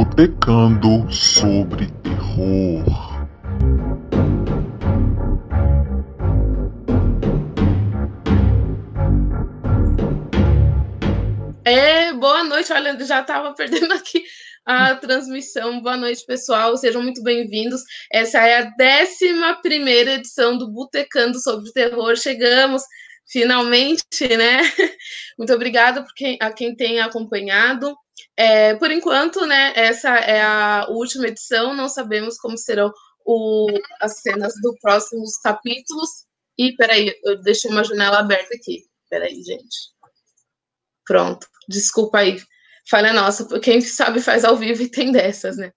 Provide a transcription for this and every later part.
Botecando sobre terror. É, boa noite. Olha, já estava perdendo aqui a transmissão. Boa noite, pessoal. Sejam muito bem-vindos. Essa é a 11 edição do Botecando sobre Terror. Chegamos finalmente, né? Muito obrigada quem, a quem tem acompanhado. É, por enquanto, né, essa é a última edição, não sabemos como serão o, as cenas dos próximos capítulos. E peraí, eu deixei uma janela aberta aqui. Peraí, gente. Pronto, desculpa aí. Falha nossa, quem sabe faz ao vivo e tem dessas, né?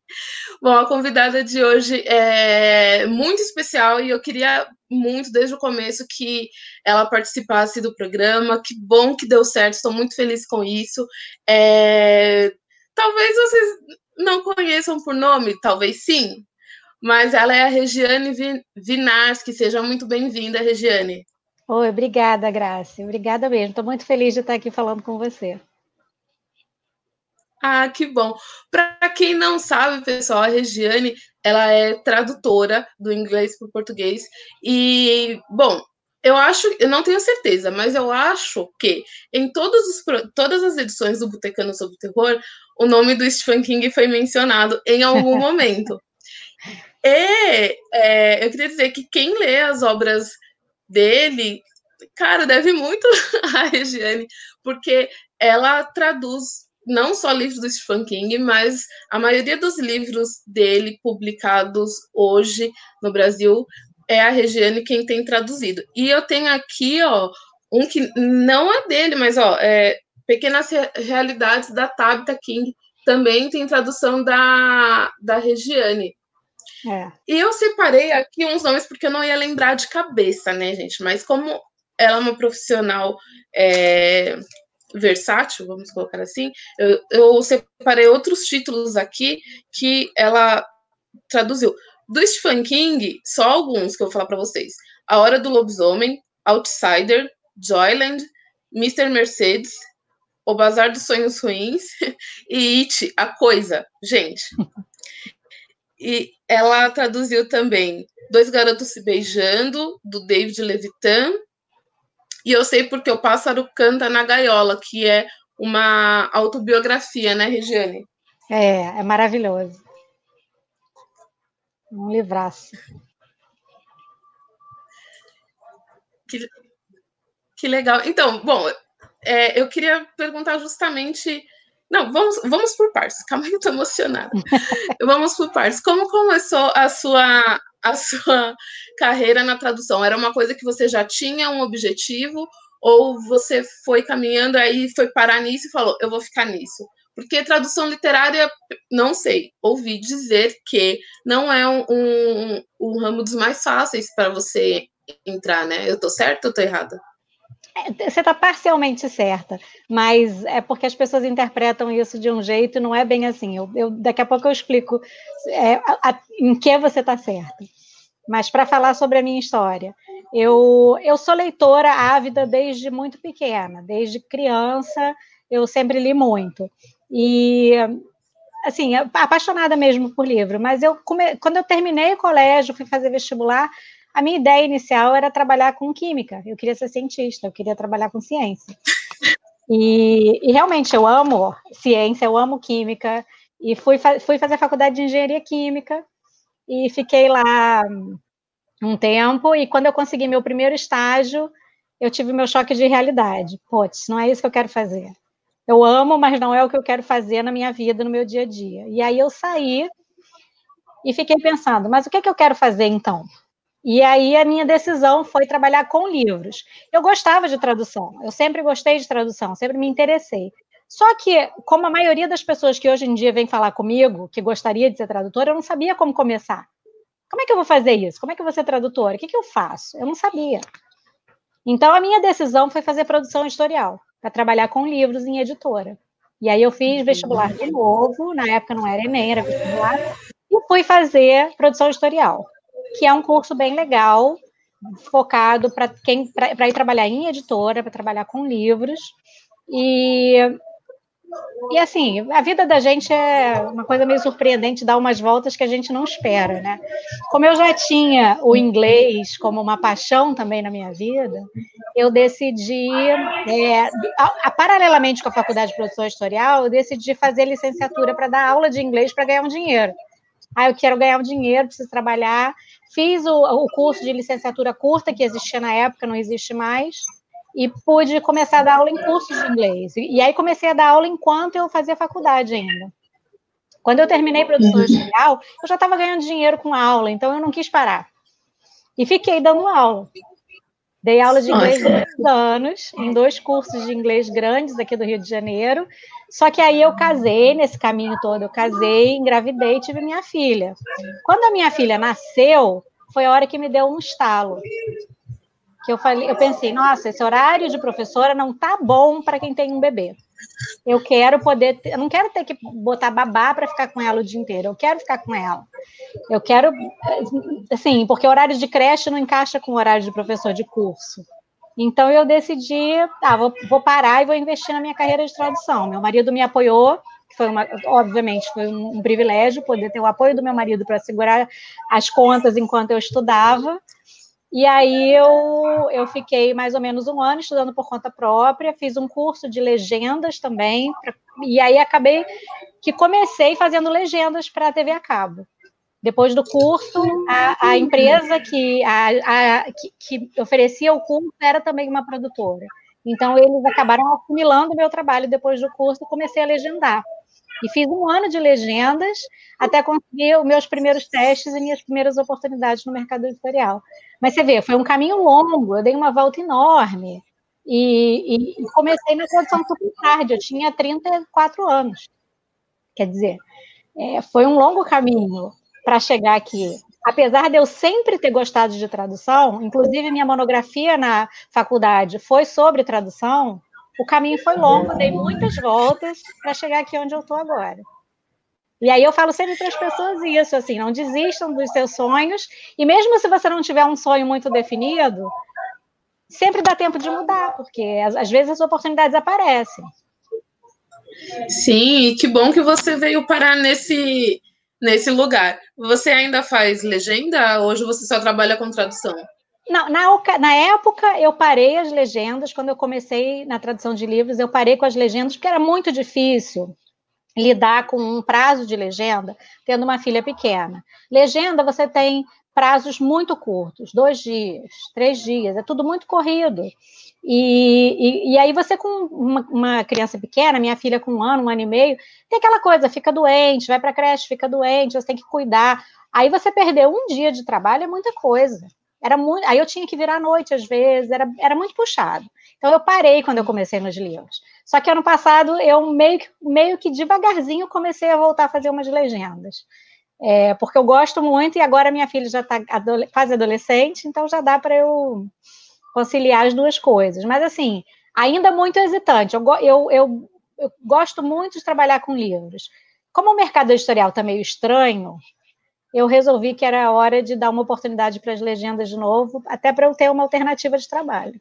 Bom, a convidada de hoje é muito especial e eu queria muito desde o começo que ela participasse do programa. Que bom que deu certo, estou muito feliz com isso. É... Talvez vocês não conheçam por nome, talvez sim, mas ela é a Regiane Vinars, que seja muito bem-vinda, Regiane. Oi, obrigada, Graça. Obrigada mesmo. Estou muito feliz de estar aqui falando com você. Ah, que bom. Para quem não sabe, pessoal, a Regiane, ela é tradutora do inglês para o português. E, bom, eu acho, eu não tenho certeza, mas eu acho que em os, todas as edições do Botecano sobre o Terror, o nome do Stephen King foi mencionado em algum momento. E é, eu queria dizer que quem lê as obras dele, cara, deve muito a Regiane, porque ela traduz não só livros do Stephen King, mas a maioria dos livros dele publicados hoje no Brasil é a Regiane quem tem traduzido. E eu tenho aqui, ó, um que não é dele, mas ó, é Pequenas Realidades da Tabitha King, também tem tradução da, da Regiane. É. E eu separei aqui uns nomes porque eu não ia lembrar de cabeça, né, gente? Mas como ela é uma profissional é, versátil, vamos colocar assim, eu, eu separei outros títulos aqui que ela traduziu. Do Stephen King, só alguns que eu vou falar para vocês. A Hora do Lobisomem, Outsider, Joyland, Mr. Mercedes, O Bazar dos Sonhos Ruins e It, A Coisa. Gente. E ela traduziu também Dois Garotos Se Beijando, do David Levitan, e eu sei porque o pássaro canta na gaiola, que é uma autobiografia, né, Regiane? É, é maravilhoso. Um livraço. Que, que legal. Então, bom, é, eu queria perguntar justamente. Não, vamos, vamos por partes. Calma aí, eu tô emocionada. vamos por partes. Como começou a sua a sua carreira na tradução? Era uma coisa que você já tinha um objetivo ou você foi caminhando aí foi parar nisso e falou, eu vou ficar nisso? Porque tradução literária, não sei, ouvi dizer que não é um, um, um ramo dos mais fáceis para você entrar, né? Eu tô certa ou tô errada? É, você está parcialmente certa, mas é porque as pessoas interpretam isso de um jeito e não é bem assim. Eu, eu daqui a pouco eu explico é, a, a, em que você está certa. Mas para falar sobre a minha história, eu, eu sou leitora ávida desde muito pequena, desde criança eu sempre li muito. E assim, apaixonada mesmo por livro, mas eu quando eu terminei o colégio, fui fazer vestibular, a minha ideia inicial era trabalhar com química. Eu queria ser cientista, eu queria trabalhar com ciência. E, e realmente eu amo ciência, eu amo química. E fui, fui fazer faculdade de engenharia química e fiquei lá um tempo. E quando eu consegui meu primeiro estágio, eu tive meu choque de realidade. Putz, não é isso que eu quero fazer. Eu amo, mas não é o que eu quero fazer na minha vida, no meu dia a dia. E aí eu saí e fiquei pensando, mas o que, é que eu quero fazer então? E aí a minha decisão foi trabalhar com livros. Eu gostava de tradução, eu sempre gostei de tradução, sempre me interessei. Só que, como a maioria das pessoas que hoje em dia vem falar comigo, que gostaria de ser tradutora, eu não sabia como começar. Como é que eu vou fazer isso? Como é que eu vou ser tradutora? O que, que eu faço? Eu não sabia. Então, a minha decisão foi fazer produção editorial, para trabalhar com livros em editora. E aí eu fiz vestibular de novo, na época não era Enem, era vestibular, e fui fazer produção editorial que é um curso bem legal, focado para quem para ir trabalhar em editora, para trabalhar com livros. E E assim, a vida da gente é uma coisa meio surpreendente, dá umas voltas que a gente não espera, né? Como eu já tinha o inglês como uma paixão também na minha vida, eu decidi, é, a, a, paralelamente com a faculdade de produção editorial, eu decidi fazer licenciatura para dar aula de inglês para ganhar um dinheiro. Ah, eu quero ganhar um dinheiro, preciso trabalhar. Fiz o, o curso de licenciatura curta, que existia na época, não existe mais e pude começar a dar aula em cursos de inglês. E, aí comecei a dar aula enquanto eu fazia faculdade ainda. Quando eu terminei produção uhum. editorial, eu já estava ganhando dinheiro com aula, então eu não quis parar. E fiquei dando aula. Dei aula de inglês dois anos, em dois cursos de inglês grandes aqui do Rio de Janeiro. Só que aí eu casei, nesse caminho todo, eu casei, engravidei e tive minha filha. Quando a minha filha nasceu, foi a hora que me deu um estalo que eu falei, eu pensei, nossa, esse horário de professora não tá bom para quem tem um bebê. Eu quero poder, eu não quero ter que botar babá para ficar com ela o dia inteiro. Eu quero ficar com ela. Eu quero, assim, porque horário de creche não encaixa com o horário de professor de curso. Então eu decidi, ah, vou, vou parar e vou investir na minha carreira de tradução. Meu marido me apoiou, foi uma, obviamente foi um, um privilégio poder ter o apoio do meu marido para segurar as contas enquanto eu estudava. E aí eu, eu fiquei mais ou menos um ano estudando por conta própria, fiz um curso de legendas também, e aí acabei que comecei fazendo legendas para a TV a cabo. Depois do curso, a, a empresa que, a, a, que, que oferecia o curso era também uma produtora. Então, eles acabaram assimilando meu trabalho depois do curso e comecei a legendar. E fiz um ano de legendas até conseguir os meus primeiros testes e minhas primeiras oportunidades no mercado editorial. Mas você vê, foi um caminho longo, eu dei uma volta enorme. E, e, e comecei na tradução super tarde, eu tinha 34 anos. Quer dizer, é, foi um longo caminho para chegar aqui. Apesar de eu sempre ter gostado de tradução, inclusive minha monografia na faculdade foi sobre tradução, o caminho foi longo, dei muitas voltas para chegar aqui onde eu estou agora. E aí eu falo sempre para as pessoas isso, assim, não desistam dos seus sonhos, e mesmo se você não tiver um sonho muito definido, sempre dá tempo de mudar, porque às vezes as oportunidades aparecem. Sim, que bom que você veio parar nesse, nesse lugar. Você ainda faz legenda? Hoje você só trabalha com tradução? Não, na, na, época eu parei as legendas, quando eu comecei na tradução de livros, eu parei com as legendas, porque era muito difícil lidar com um prazo de legenda, tendo uma filha pequena. Legenda, você tem prazos muito curtos, dois dias, três dias, é tudo muito corrido. E, e, e aí você com uma, uma, criança pequena, minha filha com um ano, um ano e meio, tem aquela coisa, fica doente, vai para creche, fica doente, você tem que cuidar. Aí você perder um dia de trabalho é muita coisa. Era muito, aí eu tinha que virar à noite às vezes, era, era muito puxado. Então eu parei quando eu comecei nos livros. Só que ano passado eu meio que, meio que devagarzinho comecei a voltar a fazer umas legendas. É, porque eu gosto muito e agora minha filha já está adole quase adolescente, então já dá para eu conciliar as duas coisas. Mas assim, ainda muito hesitante. Eu, eu, eu, eu gosto muito de trabalhar com livros. Como o mercado editorial está meio estranho, eu resolvi que era hora de dar uma oportunidade para as legendas de novo, até para eu ter uma alternativa de trabalho.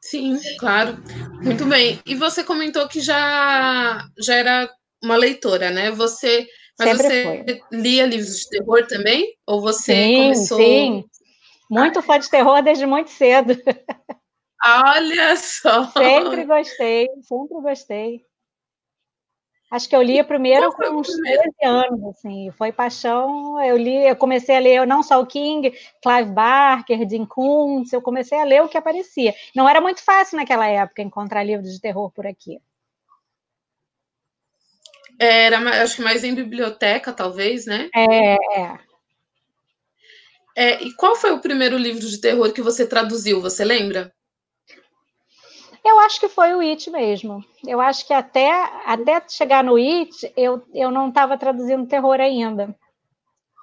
Sim, claro. Muito bem. E você comentou que já, já era uma leitora, né? Você, mas Sempre você foi. lia livros de terror também? Ou você sim, começou... Sim, muito fã de terror desde muito cedo. Olha só! Sempre gostei, sempre gostei. Acho que eu li primeiro com uns 13 anos, assim, foi paixão. Eu li, eu comecei a ler não só o King, Clive Barker, Dean Koontz, eu comecei a ler o que aparecia. Não era muito fácil naquela época encontrar livros de terror por aqui. Era, acho que mais em biblioteca, talvez, né? É, é. é. E qual foi o primeiro livro de terror que você traduziu? Você lembra? Eu acho que foi o It mesmo. Eu acho que até, até chegar no It, eu, eu não estava traduzindo terror ainda.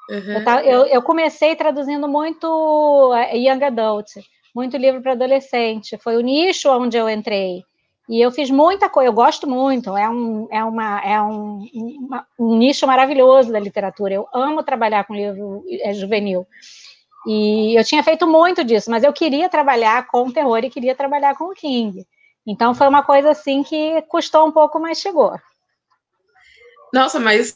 Uhum. Eu, tava, eu, eu, comecei traduzindo muito eh, Young Adult, muito livro para adolescente. Foi o nicho onde eu entrei. E eu fiz muita coisa, eu gosto muito, é um, é uma, é um, uma, um nicho maravilhoso da literatura. Eu amo trabalhar com livro é, juvenil. E eu tinha feito muito disso, mas eu queria trabalhar com terror e queria trabalhar com o King. Então foi uma coisa assim que custou um pouco, mas chegou. Nossa, mas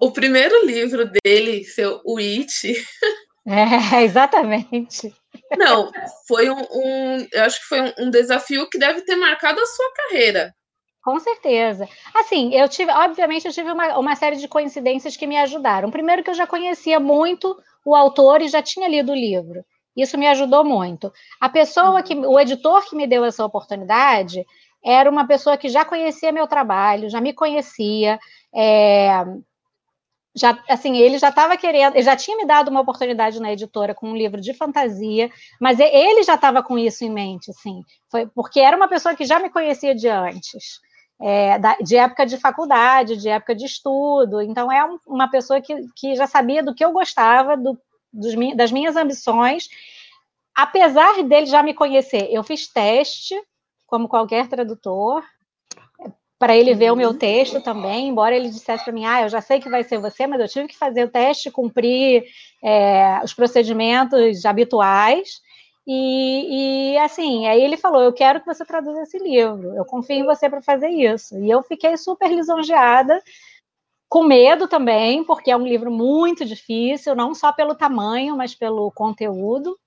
o primeiro livro dele, seu O It. É, exatamente. Não, foi um, um, eu acho que foi um, um desafio que deve ter marcado a sua carreira. Com certeza. Assim, eu tive, obviamente, eu tive uma, uma série de coincidências que me ajudaram. Primeiro que eu já conhecia muito o autor e já tinha lido o livro. Isso me ajudou muito. A pessoa que, o editor que me deu essa oportunidade era uma pessoa que já conhecia meu trabalho, já me conhecia, é, já, assim, ele já estava querendo, ele já tinha me dado uma oportunidade na editora com um livro de fantasia, mas ele já estava com isso em mente, assim, foi porque era uma pessoa que já me conhecia de antes, é, da, de época de faculdade, de época de estudo, então é um, uma pessoa que, que já sabia do que eu gostava, do, dos, das minhas ambições, apesar dele já me conhecer, eu fiz teste, como qualquer tradutor, para ele ver o meu uhum. texto também, embora ele dissesse para mim, ah, eu já sei que vai ser você, mas eu tive que fazer o teste, cumprir é, os procedimentos habituais, e, e, assim, aí ele falou, eu quero que você traduza esse livro, eu confio em você para fazer isso, e eu fiquei super lisonjeada, com medo também, porque é um livro muito difícil, não só pelo tamanho, mas pelo conteúdo,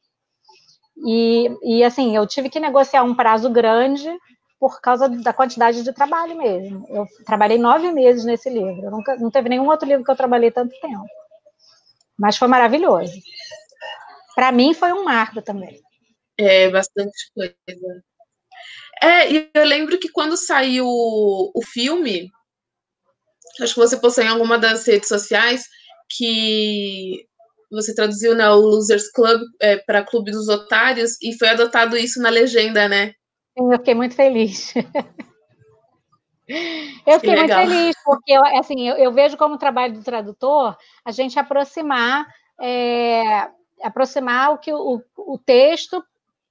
e, e assim, eu tive que negociar um prazo grande, por causa da quantidade de trabalho mesmo. Eu trabalhei nove meses nesse livro. Nunca, não teve nenhum outro livro que eu trabalhei tanto tempo. Mas foi maravilhoso. Para mim foi um marco também. É, bastante coisa. É, e eu lembro que quando saiu o filme, acho que você postou em alguma das redes sociais, que você traduziu né, o Losers Club é, para Clube dos Otários e foi adotado isso na legenda, né? Eu fiquei muito feliz. Eu fiquei muito feliz, porque eu, assim, eu, eu, vejo como trabalho do tradutor a gente aproximar, é, aproximar o, que, o, o texto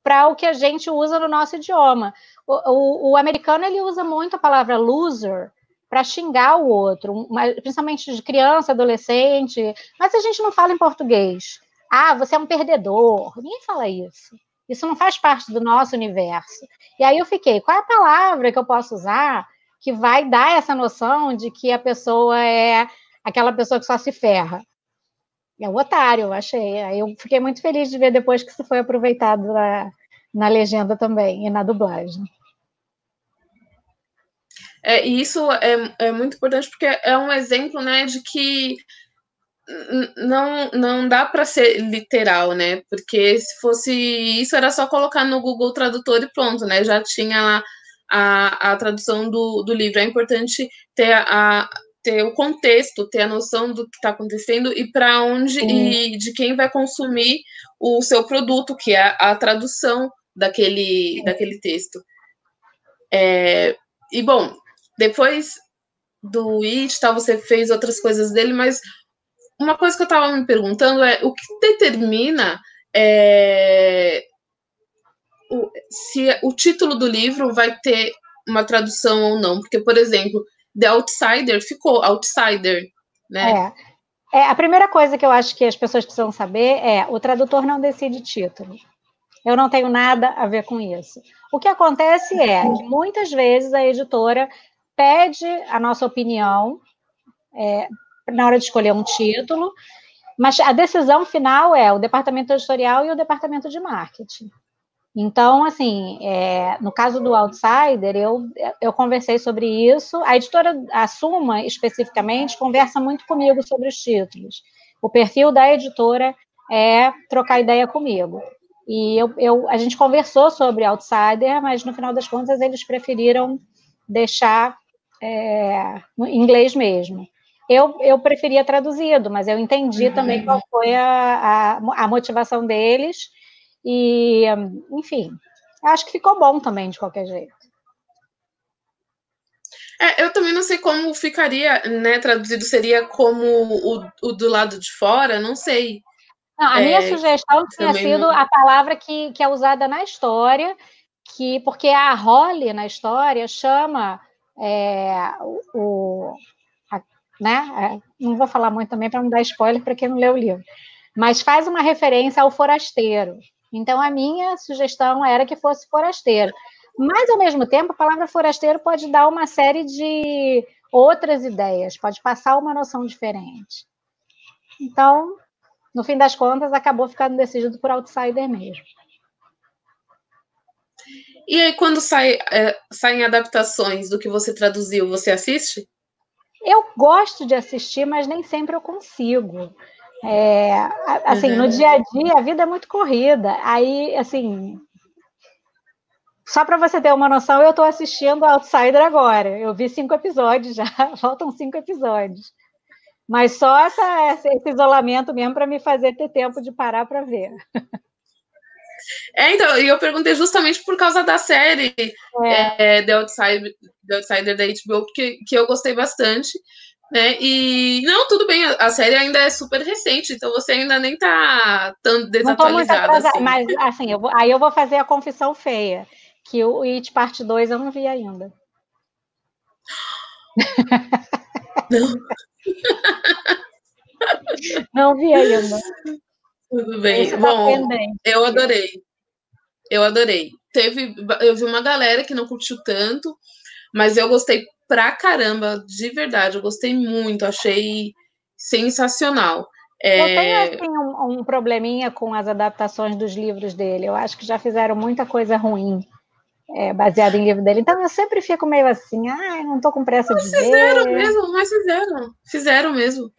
para o que a gente usa no nosso idioma. O, o, o, americano ele usa muito a palavra loser para xingar o outro, principalmente de criança, adolescente, mas a gente não fala em português. Ah, você é um perdedor. Ninguém fala isso. Isso não faz parte do nosso universo. E aí eu fiquei, qual é a palavra que eu posso usar que vai dar essa noção de que a pessoa é aquela pessoa que só se ferra? É o otário, achei. Aí eu fiquei muito feliz de ver depois que isso foi aproveitado na, na legenda também e na dublagem. É, e isso é, é muito importante porque é um exemplo né, de que não, não dá para ser literal, né? Porque se fosse isso, era só colocar no Google Tradutor e pronto, né? Já tinha lá a, a tradução do, do livro. É importante ter, a, ter o contexto, ter a noção do que está acontecendo e para onde e de quem vai consumir o seu produto, que é a tradução daquele, daquele texto. É, e bom, depois do It, tal, você fez outras coisas dele, mas uma coisa que eu estava me perguntando é o que determina é, o, se o título do livro vai ter uma tradução ou não. Porque, por exemplo, The Outsider ficou Outsider, né? É. é. A primeira coisa que eu acho que as pessoas precisam saber é o tradutor não decide título. Eu não tenho nada a ver com isso. O que acontece é que muitas vezes a editora pede a nossa opinião, é, na hora de escolher um título, mas a decisão final é o departamento editorial e o departamento de marketing. Então, assim, é, no caso do Outsider, eu, eu conversei sobre isso. A editora, a Suma, especificamente, conversa muito comigo sobre os títulos. O perfil da editora é trocar ideia comigo. E eu, eu, a gente conversou sobre Outsider, mas no final das contas eles preferiram deixar é, em inglês mesmo. Eu, eu preferia traduzido, mas eu entendi também qual foi a, a, a motivação deles. E, enfim, acho que ficou bom também, de qualquer jeito. É, eu também não sei como ficaria, né, traduzido, seria como o, o do lado de fora, não sei. Não, a é, minha sugestão tinha sido não... a palavra que, que é usada na história, que porque a Holly na história chama é, o, né? É, não vou falar muito também para não dar spoiler para quem não leu o livro, mas faz uma referência ao forasteiro. Então a minha sugestão era que fosse forasteiro. Mas, ao mesmo tempo, a palavra forasteiro pode dar uma série de outras ideias, pode passar uma noção diferente. Então, no fim das contas, acabou ficando decidido por outsider mesmo. E aí, quando sai, é, saem adaptações do que você traduziu, você assiste? Eu gosto de assistir, mas nem sempre eu consigo. É, assim, uhum. no dia a dia, a vida é muito corrida. Aí, assim, só para você ter uma noção, eu estou assistindo Outsider agora. Eu vi cinco episódios já, faltam cinco episódios. Mas só essa, esse isolamento mesmo para me fazer ter tempo de parar para ver. É, então, e eu perguntei justamente por causa da série é. É, The, Outsider, The Outsider da HBO, que, que eu gostei bastante. Né? E não, tudo bem, a, série ainda é super recente, então você ainda nem tá tão desatualizada. Assim. Mas assim, eu vou, aí eu vou fazer a confissão feia, que o It Parte 2 eu não vi ainda. Não. não vi ainda. Tudo bem. Tá Bom, eu adorei. Eu adorei. Teve, eu vi uma galera que não curtiu tanto, mas eu gostei pra caramba, de verdade. Eu gostei muito, achei sensacional. É... Eu tenho assim, um, um probleminha com as adaptações dos livros dele. Eu acho que já fizeram muita coisa ruim é, baseada em livro dele. Então eu sempre fico meio assim, ah, não estou com pressa mas de fizeram ver. mesmo, mas fizeram. Fizeram mesmo.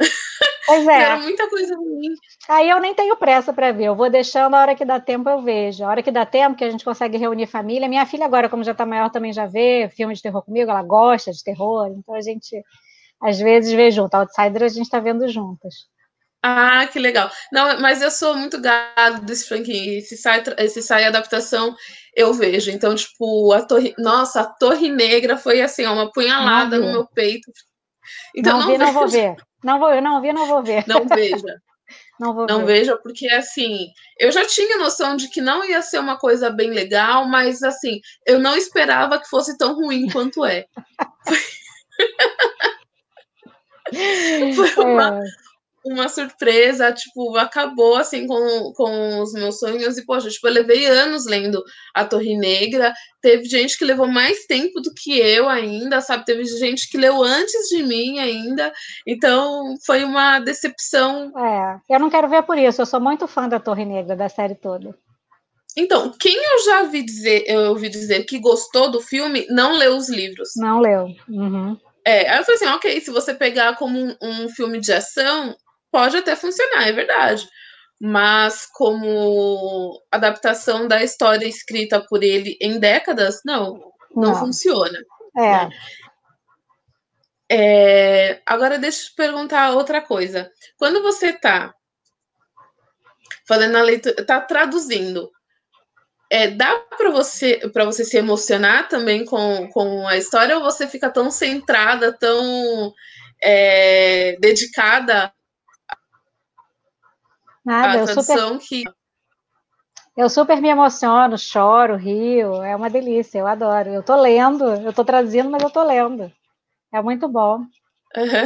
Pois é. Fizeram muita coisa ruim. Aí eu nem tenho pressa para ver, eu vou deixando a hora que dá tempo eu vejo. A hora que dá tempo, que a gente consegue reunir família. Minha filha agora, como já está maior, também já vê filme de terror comigo, ela gosta de terror, então a gente às vezes vê junto. Outsider a gente está vendo juntas. Ah, que legal. Não, mas eu sou muito gado desse franquinho. Se sai, se sai adaptação, eu vejo. Então, tipo, a torre. Nossa, a Torre Negra foi assim, uma punhalada no meu peito. Então, não, não vi, não vou ver. Não vou, não vi, não vou ver. Não veja. Não, vou não ver. veja, porque assim, eu já tinha noção de que não ia ser uma coisa bem legal, mas assim, eu não esperava que fosse tão ruim quanto é. Foi uma, é uma surpresa, tipo, acabou assim com, com os meus sonhos. E, poxa, tipo, eu levei anos lendo A Torre Negra. Teve gente que levou mais tempo do que eu ainda, sabe? Teve gente que leu antes de mim ainda. Então, foi uma decepção. É, eu não quero ver por isso. Eu sou muito fã da Torre Negra, da série toda. Então, quem eu já ouvi dizer, eu ouvi dizer que gostou do filme, não leu os livros. Não leu. Uhum. É, aí eu falei assim, ok, se você pegar como um, um filme de ação, pode até funcionar, é verdade. Mas como adaptação da história escrita por ele em décadas, não, não, não. funciona. É. é. Agora deixa eu te perguntar outra coisa. Quando você está fazendo a leitura, está traduzindo, é, dá para você para você se emocionar também com, com a história ou você fica tão centrada, tão é, dedicada Nada, eu super, que... eu super me emociono, choro, rio, é uma delícia, eu adoro. Eu tô lendo, eu tô traduzindo, mas eu tô lendo. É muito bom. Uhum.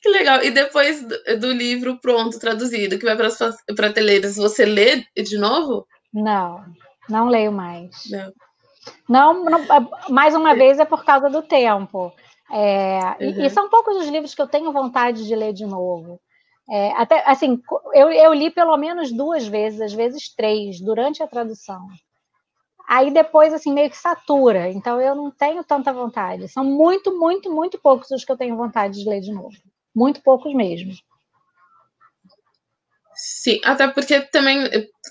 Que legal. E depois do, do livro pronto, traduzido, que vai para as prateleiras, você lê de novo? Não, não leio mais. Não. Não, não, mais uma vez é por causa do tempo. É, uhum. e, e, uhum. são poucos os livros que eu tenho vontade de ler de novo. É, até assim, eu, eu li pelo menos duas vezes, às vezes três, durante a tradução. Aí depois, assim, meio que satura. Então eu não tenho tanta vontade. São muito, muito, muito poucos os que eu tenho vontade de ler de novo. Muito poucos mesmo. Sim, até porque também,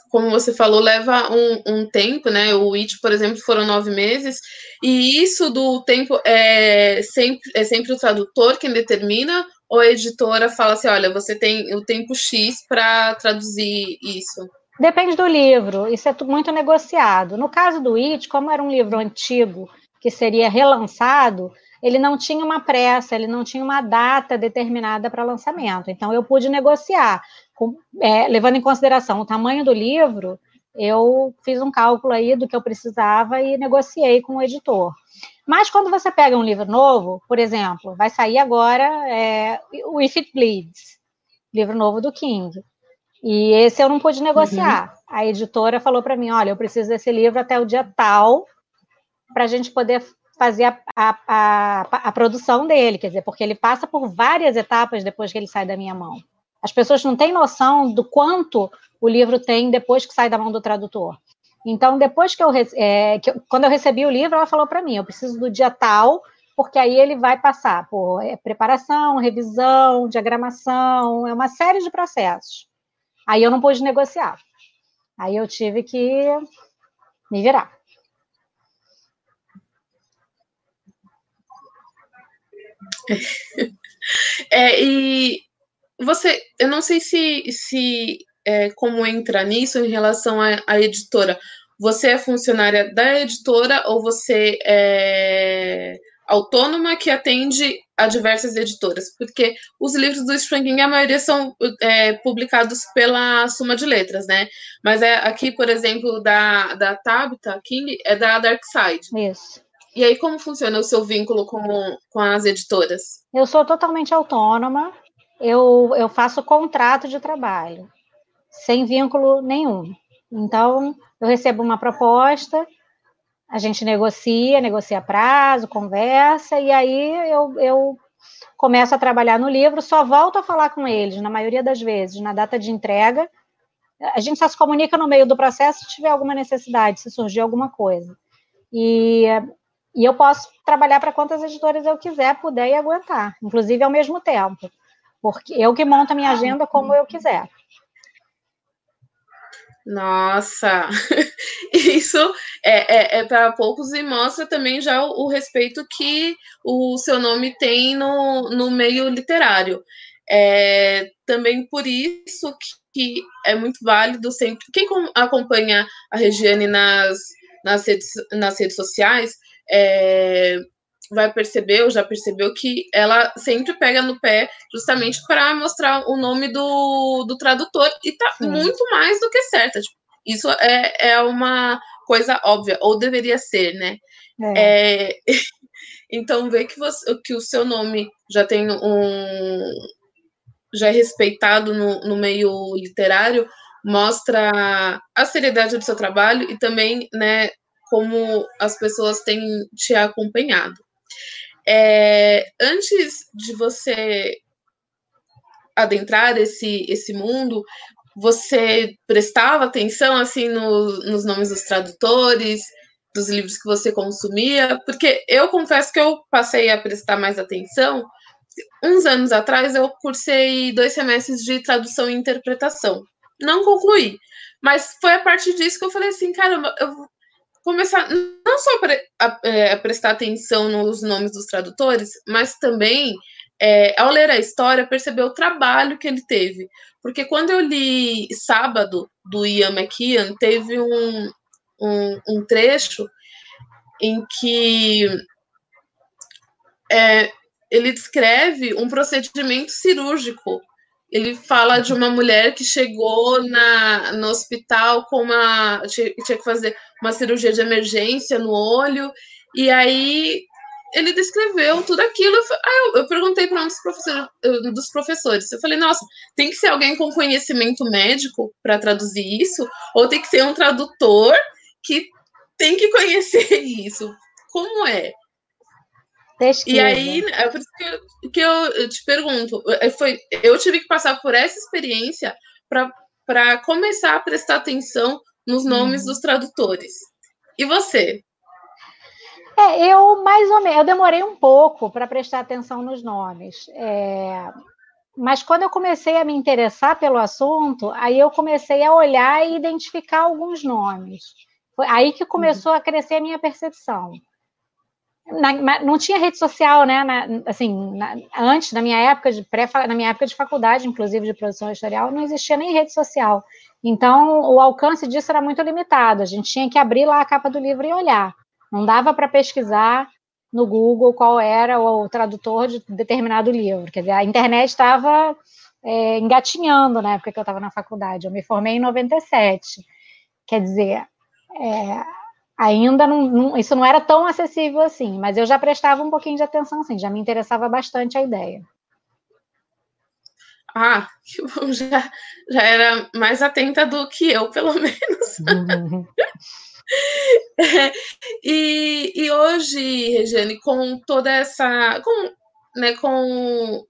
como você falou, leva um, um, tempo, né? O IT, por exemplo, foram nove meses, e isso do tempo é sempre, é sempre o tradutor quem determina, ou a editora fala assim: olha, você tem o tempo X para traduzir isso? Depende do livro, isso é muito negociado. No caso do It, como era um livro antigo que seria relançado, ele não tinha uma pressa, ele não tinha uma data determinada para lançamento. Então, eu pude negociar, com, é, levando em consideração o tamanho do livro, eu fiz um cálculo aí do que eu precisava e negociei com o editor. Mas quando você pega um livro novo, por exemplo, vai sair agora é, o If It Bleeds, livro novo do King. E esse eu não pude negociar. Uhum. A editora falou para mim: olha, eu preciso desse livro até o dia tal, para a gente poder fazer a, a, a, a, produção dele, quer dizer, porque ele passa por várias etapas depois que ele sai da minha mão. As pessoas não têm noção do quanto o livro tem depois que sai da mão do tradutor. Então, depois que eu, é, que eu quando eu recebi o livro, ela falou para mim: eu preciso do dia tal, porque aí ele vai passar por é, preparação, revisão, diagramação, é uma série de processos. Aí eu não pude negociar. Aí eu tive que me virar. É, e você, eu não sei se, se é, como entra nisso em relação à, editora. Você é funcionária da editora ou você é autônoma que atende a diversas editoras? Porque os livros do King, a maioria são é, publicados pela Suma de Letras, né? Mas é aqui, por exemplo, da, da Tabitha King, é da Dark Side. Isso. E aí, como funciona o seu vínculo com, com as editoras? Eu sou totalmente autônoma, eu, eu faço contrato de trabalho, sem vínculo nenhum. Então, eu recebo uma proposta, a gente negocia, negocia prazo, conversa, e aí eu, eu começo a trabalhar no livro, só volto a falar com eles, na maioria das vezes, na data de entrega. A gente só se comunica no meio do processo se tiver alguma necessidade, se surgir alguma coisa. E e eu posso trabalhar para quantas editoras eu quiser, puder e aguentar, inclusive ao mesmo tempo, porque eu que monto a minha agenda como eu quiser. Nossa, isso é, é, é para poucos e mostra também já o, o, respeito que o seu nome tem no, no meio literário. É, também por isso que, que é muito válido sempre. Quem acompanha a Regiane nas, nas, redes, nas redes sociais é, vai perceber, ou já percebeu, que ela sempre pega no pé justamente para mostrar o nome do, do tradutor, e tá Sim. muito mais do que certa. Tipo, isso é, é uma coisa óbvia, ou deveria ser, né? É. É, então, ver que, você, que o seu nome já tem um. já é respeitado no, no meio literário mostra a seriedade do seu trabalho e também, né, como as pessoas têm te acompanhado. É, antes de você adentrar esse, esse mundo, você prestava atenção assim no, nos nomes dos tradutores, dos livros que você consumia? Porque eu confesso que eu passei a prestar mais atenção. Uns anos atrás eu cursei dois semestres de tradução e interpretação. Não concluí, mas foi a partir disso que eu falei assim, caramba, eu começar não só a, é, a, prestar atenção nos nomes dos tradutores, mas também, é, ao ler a história, perceber o trabalho que ele teve. Porque quando eu li Sábado, do Ian McKeon, teve um, um, um trecho em que é, ele descreve um procedimento cirúrgico ele fala de uma mulher que chegou na, no hospital com uma. Tinha, tinha que fazer uma cirurgia de emergência no olho, e aí ele descreveu tudo aquilo. Ah, eu, eu perguntei para um dos, professor, dos professores. Eu falei, nossa, tem que ser alguém com conhecimento médico para traduzir isso, ou tem que ser um tradutor que tem que conhecer isso. Como é? E aí, é por isso que eu, que eu te pergunto, é, foi, eu tive que passar por essa experiência para começar a prestar atenção nos nomes hum. dos tradutores. E você? É, eu mais ou menos, eu demorei um pouco para prestar atenção nos nomes. É, mas quando eu comecei a me interessar pelo assunto, aí eu comecei a olhar e identificar alguns nomes. Foi aí que começou a crescer a minha percepção na, não tinha rede social, né? Na, assim, na, antes, na minha época de pré, na minha época de faculdade, inclusive de produção editorial, não existia nem rede social. Então, o alcance disso era muito limitado. A gente tinha que abrir lá a capa do livro e olhar. Não dava para pesquisar no Google qual era o tradutor de determinado livro. Quer dizer, a internet estava é, engatinhando na época que eu estava na faculdade. Eu me formei em 97. Quer dizer, é, ainda não, não, isso não era tão acessível assim, mas eu já prestava um pouquinho de atenção, assim, já me interessava bastante a ideia. Ah, que bom, já, já era mais atenta do que eu, pelo menos. Uhum. é, e, e hoje, Regiane, com toda essa. Com, né, com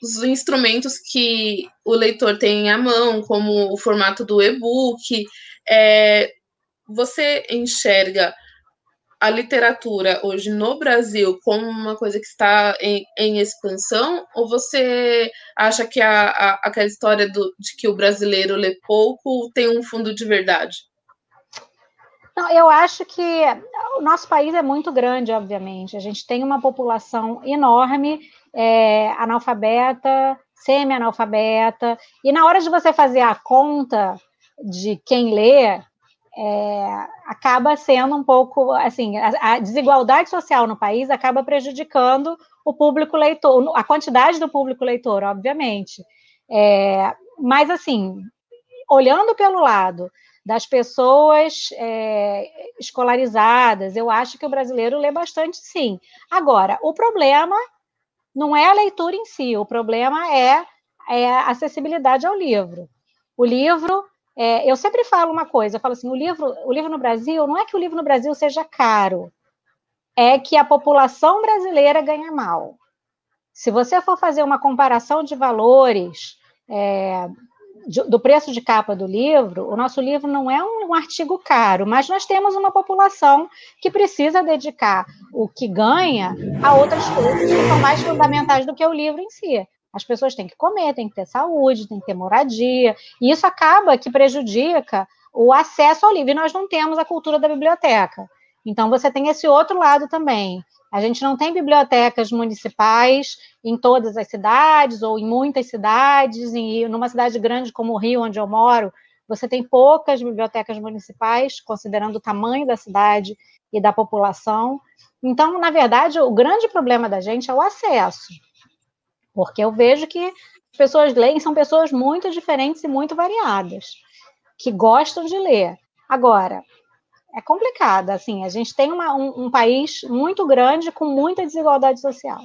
os instrumentos que o leitor tem à mão, como o formato do e-book, é, você enxerga a literatura hoje no Brasil como uma coisa que está em, em expansão? Ou você acha que a, a, aquela história do, de que o brasileiro lê pouco tem um fundo de verdade? Não, eu acho que o nosso país é muito grande, obviamente. A gente tem uma população enorme, é, analfabeta, semi-analfabeta, e na hora de você fazer a conta de quem lê, é, acaba sendo um pouco assim, a, a, desigualdade social no país acaba prejudicando o público leitor, a quantidade do público leitor, obviamente. É, mas assim, olhando pelo lado das pessoas é, escolarizadas, eu acho que o brasileiro lê bastante, sim. Agora, o problema não é a leitura em si, o problema é, é a acessibilidade ao livro. O livro é, eu sempre falo uma coisa, eu falo assim, o livro, o livro no Brasil, não é que o livro no Brasil seja caro, é que a população brasileira ganha mal. Se você for fazer uma comparação de valores é, de, do preço de capa do livro, o nosso livro não é um, um, artigo caro, mas nós temos uma população que precisa dedicar o que ganha a outras coisas que são mais fundamentais do que o livro em si. As pessoas têm que comer, têm que ter saúde, têm que ter moradia, e isso acaba que prejudica o acesso ao livro. E nós não temos a cultura da biblioteca. Então, você tem esse outro lado também. A gente não tem bibliotecas municipais em todas as cidades, ou em muitas cidades, e numa cidade grande como o Rio, onde eu moro, você tem poucas bibliotecas municipais, considerando o tamanho da cidade e da população. Então, na verdade, o grande problema da gente é o acesso. Porque eu vejo que as pessoas leem são pessoas muito diferentes e muito variadas, que gostam de ler. Agora, é complicado, assim, a gente tem uma, um, um país muito grande com muita desigualdade social.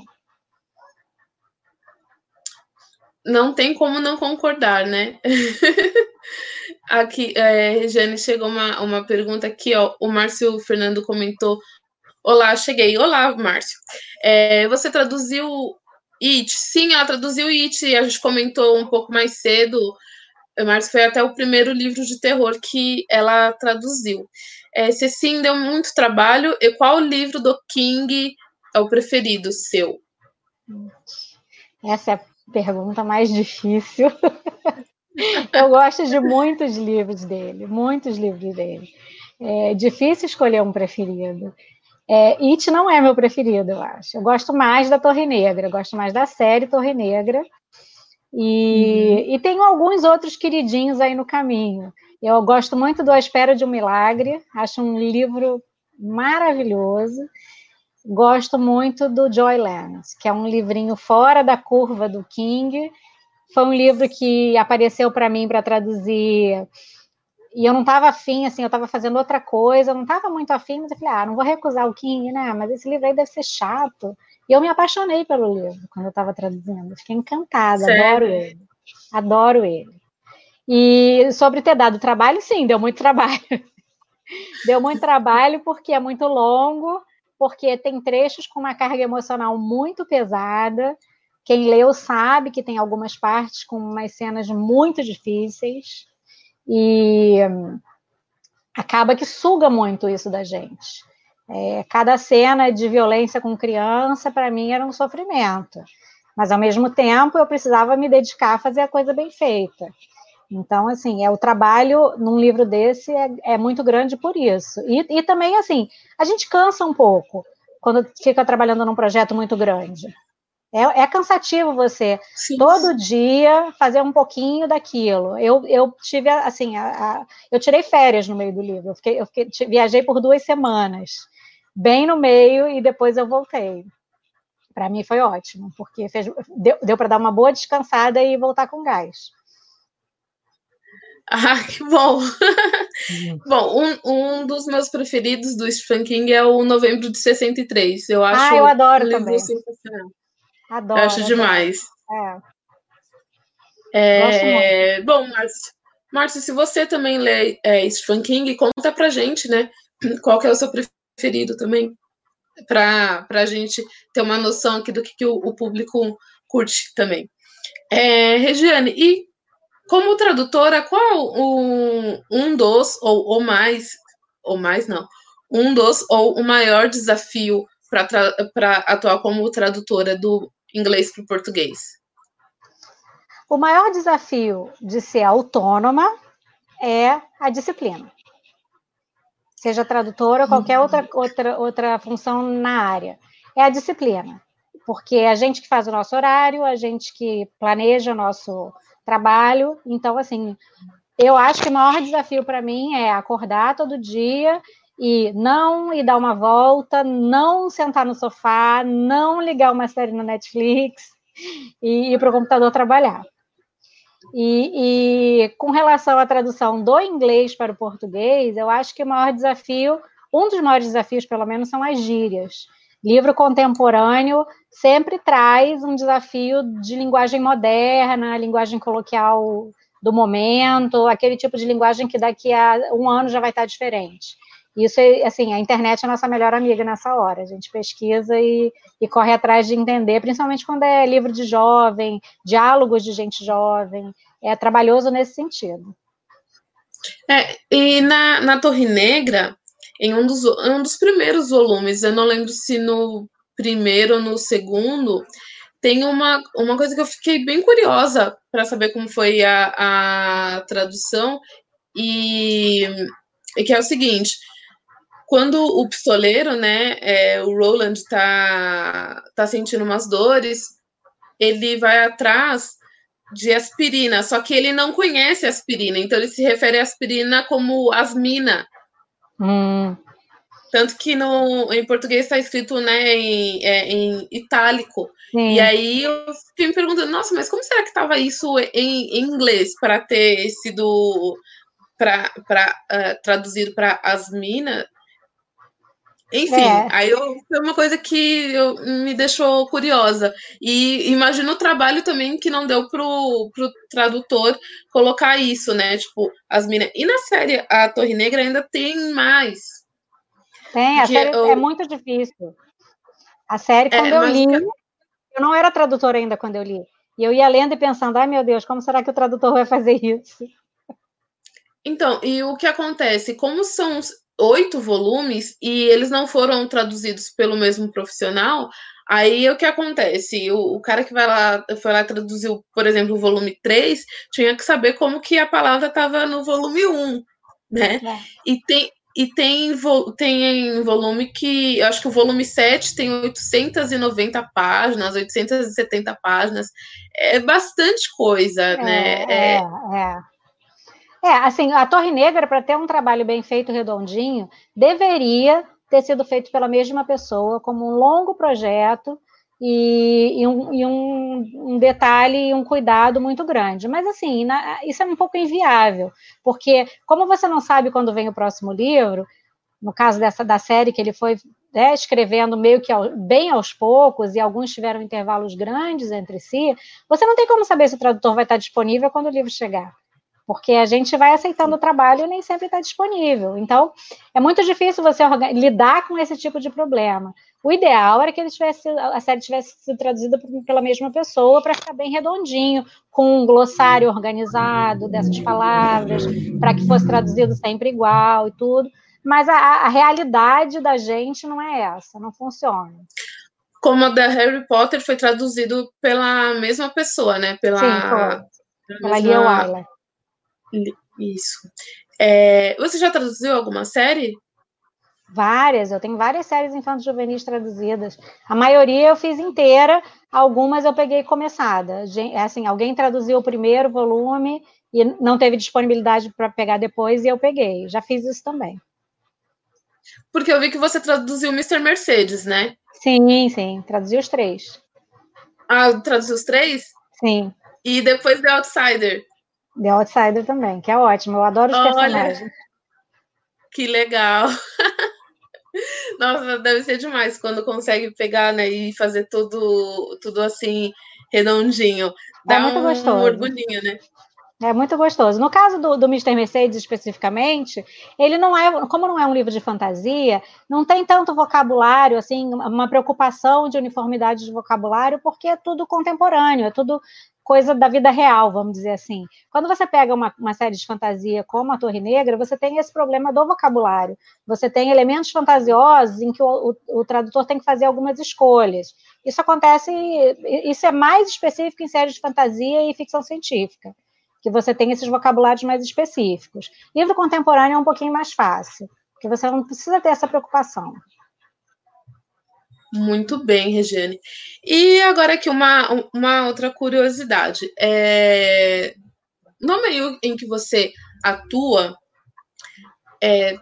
Não tem como não concordar, né? aqui, é, Regiane, chegou uma, uma pergunta aqui, ó. O Márcio Fernando comentou. Olá, cheguei. Olá, Márcio. É, você traduziu It, sim, ela traduziu It, a gente comentou um pouco mais cedo, mas foi até o primeiro livro de terror que ela traduziu. É, se sim, deu muito trabalho, e qual livro do King é o preferido seu? Essa é a pergunta mais difícil. Eu gosto de muitos livros dele, muitos livros dele. É difícil escolher um preferido. É, It não é meu preferido, eu acho. Eu gosto mais da Torre Negra, eu gosto mais da série Torre Negra. E, uhum. e tenho alguns outros queridinhos aí no caminho. Eu gosto muito do A Espera de um Milagre, acho um livro maravilhoso. Gosto muito do Joyland, que é um livrinho fora da curva do King. Foi um livro que apareceu para mim para traduzir e eu não estava afim, assim, eu estava fazendo outra coisa, eu não estava muito afim, mas eu falei, ah, não vou recusar o King, né? Mas esse livro aí deve ser chato. E eu me apaixonei pelo livro quando eu estava traduzindo, fiquei encantada, Sério? adoro ele. Adoro ele. E sobre ter dado trabalho, sim, deu muito trabalho. deu muito trabalho porque é muito longo, porque tem trechos com uma carga emocional muito pesada. Quem leu sabe que tem algumas partes com umas cenas muito difíceis e acaba que suga muito isso da gente. É, cada cena de violência com criança, para mim, era um sofrimento. Mas, ao mesmo tempo, eu precisava me dedicar a fazer a coisa bem feita. Então, assim, é o trabalho num livro desse é, é muito grande por isso. E, e também, assim, a gente cansa um pouco quando fica trabalhando num projeto muito grande. É, é cansativo você sim, todo sim. dia fazer um pouquinho daquilo. Eu, eu tive assim, a, a, eu tirei férias no meio do livro. Eu, fiquei, eu fiquei, viajei por duas semanas, bem no meio, e depois eu voltei. Para mim foi ótimo, porque fez, deu, deu para dar uma boa descansada e voltar com gás. Ah, que bom! bom, um, um dos meus preferidos do Stephen King é o Novembro de 63. Eu acho ah, eu adoro um também. sensacional. Adoro. Eu acho demais. É. É, bom, Márcio, Márcio, se você também lê é, Stephen King, conta pra gente, né? Qual que é o seu preferido também? Para a gente ter uma noção aqui do que, que o, o público curte também. É, Regiane, e como tradutora, qual um, um dos, ou, ou mais, ou mais não, um dos ou o maior desafio para atuar como tradutora do inglês para o português? O maior desafio de ser autônoma é a disciplina. Seja tradutora ou qualquer outra, uhum. outra, outra função na área. É a disciplina. Porque é a gente que faz o nosso horário, a gente que planeja o nosso trabalho. Então, assim, eu acho que o maior desafio para mim é acordar todo dia e não ir dar uma volta, não sentar no sofá, não ligar uma série no Netflix e ir para o computador trabalhar. E, e, com relação à tradução do inglês para o português, eu acho que o maior desafio, um dos maiores desafios, pelo menos, são as gírias. Livro contemporâneo sempre traz um desafio de linguagem moderna, linguagem coloquial do momento, aquele tipo de linguagem que daqui a um ano já vai estar diferente. Isso é, assim, a internet é a nossa melhor amiga nessa hora. A gente pesquisa e, e corre atrás de entender, principalmente quando é livro de jovem, diálogos de gente jovem. É trabalhoso nesse sentido. É, e na, na Torre Negra, em um dos, um dos primeiros volumes, eu não lembro se no primeiro ou no segundo, tem uma, uma coisa que eu fiquei bem curiosa para saber como foi a, a tradução, e, e que é o seguinte: quando o pistoleiro, né, é, o Roland tá, tá sentindo umas dores, ele vai atrás de aspirina, só que ele não conhece aspirina, então ele se refere à aspirina como asmina. Hum. Tanto que no, em português está escrito né, em, é, em itálico. Sim. E aí eu fiquei me perguntando, nossa, mas como será que estava isso em, em inglês para ter sido para uh, traduzido para asmina? Enfim, é. aí eu, foi uma coisa que eu, me deixou curiosa. E imagino o trabalho também que não deu pro, pro tradutor colocar isso, né? Tipo, as minas. E na série A Torre Negra ainda tem mais. Tem, a série eu... é muito difícil. A série, é, quando é, eu li, eu não era tradutora ainda quando eu li. E eu ia lendo e pensando, ai meu Deus, como será que o tradutor vai fazer isso? Então, e o que acontece? Como são oito volumes e eles não foram traduzidos pelo mesmo profissional, aí o que acontece? O, o cara que vai lá, foi lá traduziu, por exemplo, o volume 3, tinha que saber como que a palavra estava no volume 1, né? É. E tem, e tem, tem volume que, eu acho que o volume 7 tem 890 páginas, 870 páginas, é bastante coisa, é, né? É, é. É, assim, a Torre Negra, para ter um trabalho bem feito, redondinho, deveria ter sido feito pela mesma pessoa, como um longo projeto e, e, um, e um, um, detalhe e um cuidado muito grande. Mas, assim, na, isso é um pouco inviável, porque, como você não sabe quando vem o próximo livro, no caso dessa da série que ele foi né, escrevendo meio que ao, bem aos poucos, e alguns tiveram intervalos grandes entre si, você não tem como saber se o tradutor vai estar disponível quando o livro chegar porque a gente vai aceitando o trabalho e nem sempre está disponível. Então, é muito difícil você lidar com esse tipo de problema. O ideal era que ele tivesse, a série tivesse sido traduzida pela mesma pessoa para ficar bem redondinho, com um glossário organizado dessas palavras, para que fosse traduzido sempre igual e tudo. Mas a, a realidade da gente não é essa, não funciona como a da Harry Potter foi traduzido pela mesma pessoa, né? Pela, Sim. Pela Lia Wyler. Isso. É, você já traduziu alguma série? Várias, eu tenho várias séries infantis juvenis traduzidas. A maioria eu fiz inteira, algumas eu peguei começada. Assim, alguém traduziu o primeiro volume e não teve disponibilidade para pegar depois e eu peguei. Já fiz isso também. Porque eu vi que você traduziu Mr. Mercedes, né? Sim, sim, traduzi os três. Ah, traduziu os três? Sim. E depois The Outsider? The Outsider também, que é ótimo. Eu adoro os Olha, personagens. Que legal. Nossa, deve ser demais quando consegue pegar, né, e fazer tudo, tudo assim, redondinho. É Dá é um, um orgulhinho, né? É muito gostoso. No caso do, do Mr. Mercedes especificamente, ele não é, como não é um livro de fantasia, não tem tanto vocabulário, assim, uma preocupação de uniformidade de vocabulário, porque é tudo contemporâneo, é tudo coisa da vida real, vamos dizer assim. Quando você pega uma, uma série de fantasia como a Torre Negra, você tem esse problema do vocabulário. Você tem elementos fantasiosos em que o, o, o tradutor tem que fazer algumas escolhas. Isso acontece, isso é mais específico em séries de fantasia e ficção científica que você tem esses vocabulários mais específicos. Livro contemporâneo é um pouquinho mais fácil, porque você não precisa ter essa preocupação. Muito bem, Regiane. E agora aqui uma, uma outra curiosidade. É... No meio em que você atua, é,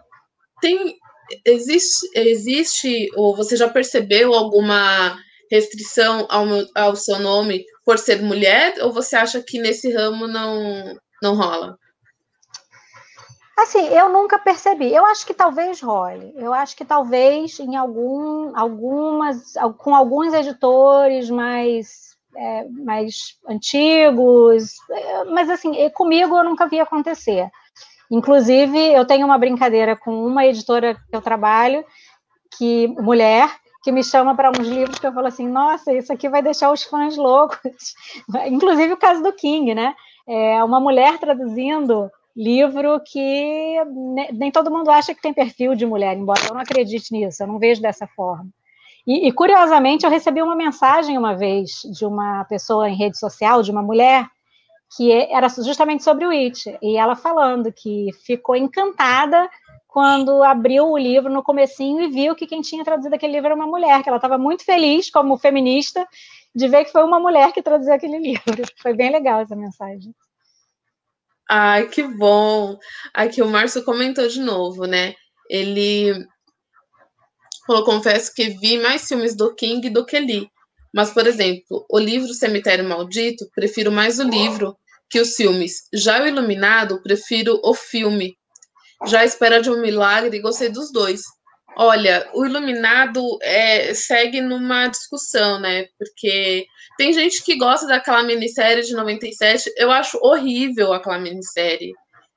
tem existe, existe ou você já percebeu alguma restrição ao, ao seu nome por ser mulher? Ou você acha que nesse ramo não, não rola? Assim, eu nunca percebi. Eu acho que talvez role. Eu acho que talvez em algum, algumas, com alguns editores mais, é, mais antigos, mas assim, comigo eu nunca vi acontecer. Inclusive, eu tenho uma brincadeira com uma editora que eu trabalho, que mulher, que me chama para uns livros que eu falo assim, nossa, isso aqui vai deixar os fãs loucos. Inclusive o caso do King, né? É uma mulher traduzindo livro que nem todo mundo acha que tem perfil de mulher, embora eu não acredite nisso, eu não vejo dessa forma. E, e curiosamente, eu recebi uma mensagem uma vez de uma pessoa em rede social, de uma mulher, que era justamente sobre o It, e ela falando que ficou encantada quando abriu o livro no comecinho e viu que quem tinha traduzido aquele livro era uma mulher, que ela estava muito feliz como feminista de ver que foi uma mulher que traduziu aquele livro. Foi bem legal essa mensagem. Ai, que bom! Aqui o Márcio comentou de novo, né? Ele falou, confesso que vi mais filmes do King do que li. Mas, por exemplo, o livro Cemitério Maldito, prefiro mais o livro que os filmes. Já o Iluminado, prefiro o filme já espera de um milagre gostei dos dois. Olha, o Iluminado é, segue numa discussão, né? Porque tem gente que gosta daquela minissérie de 97. Eu acho horrível aquela minissérie.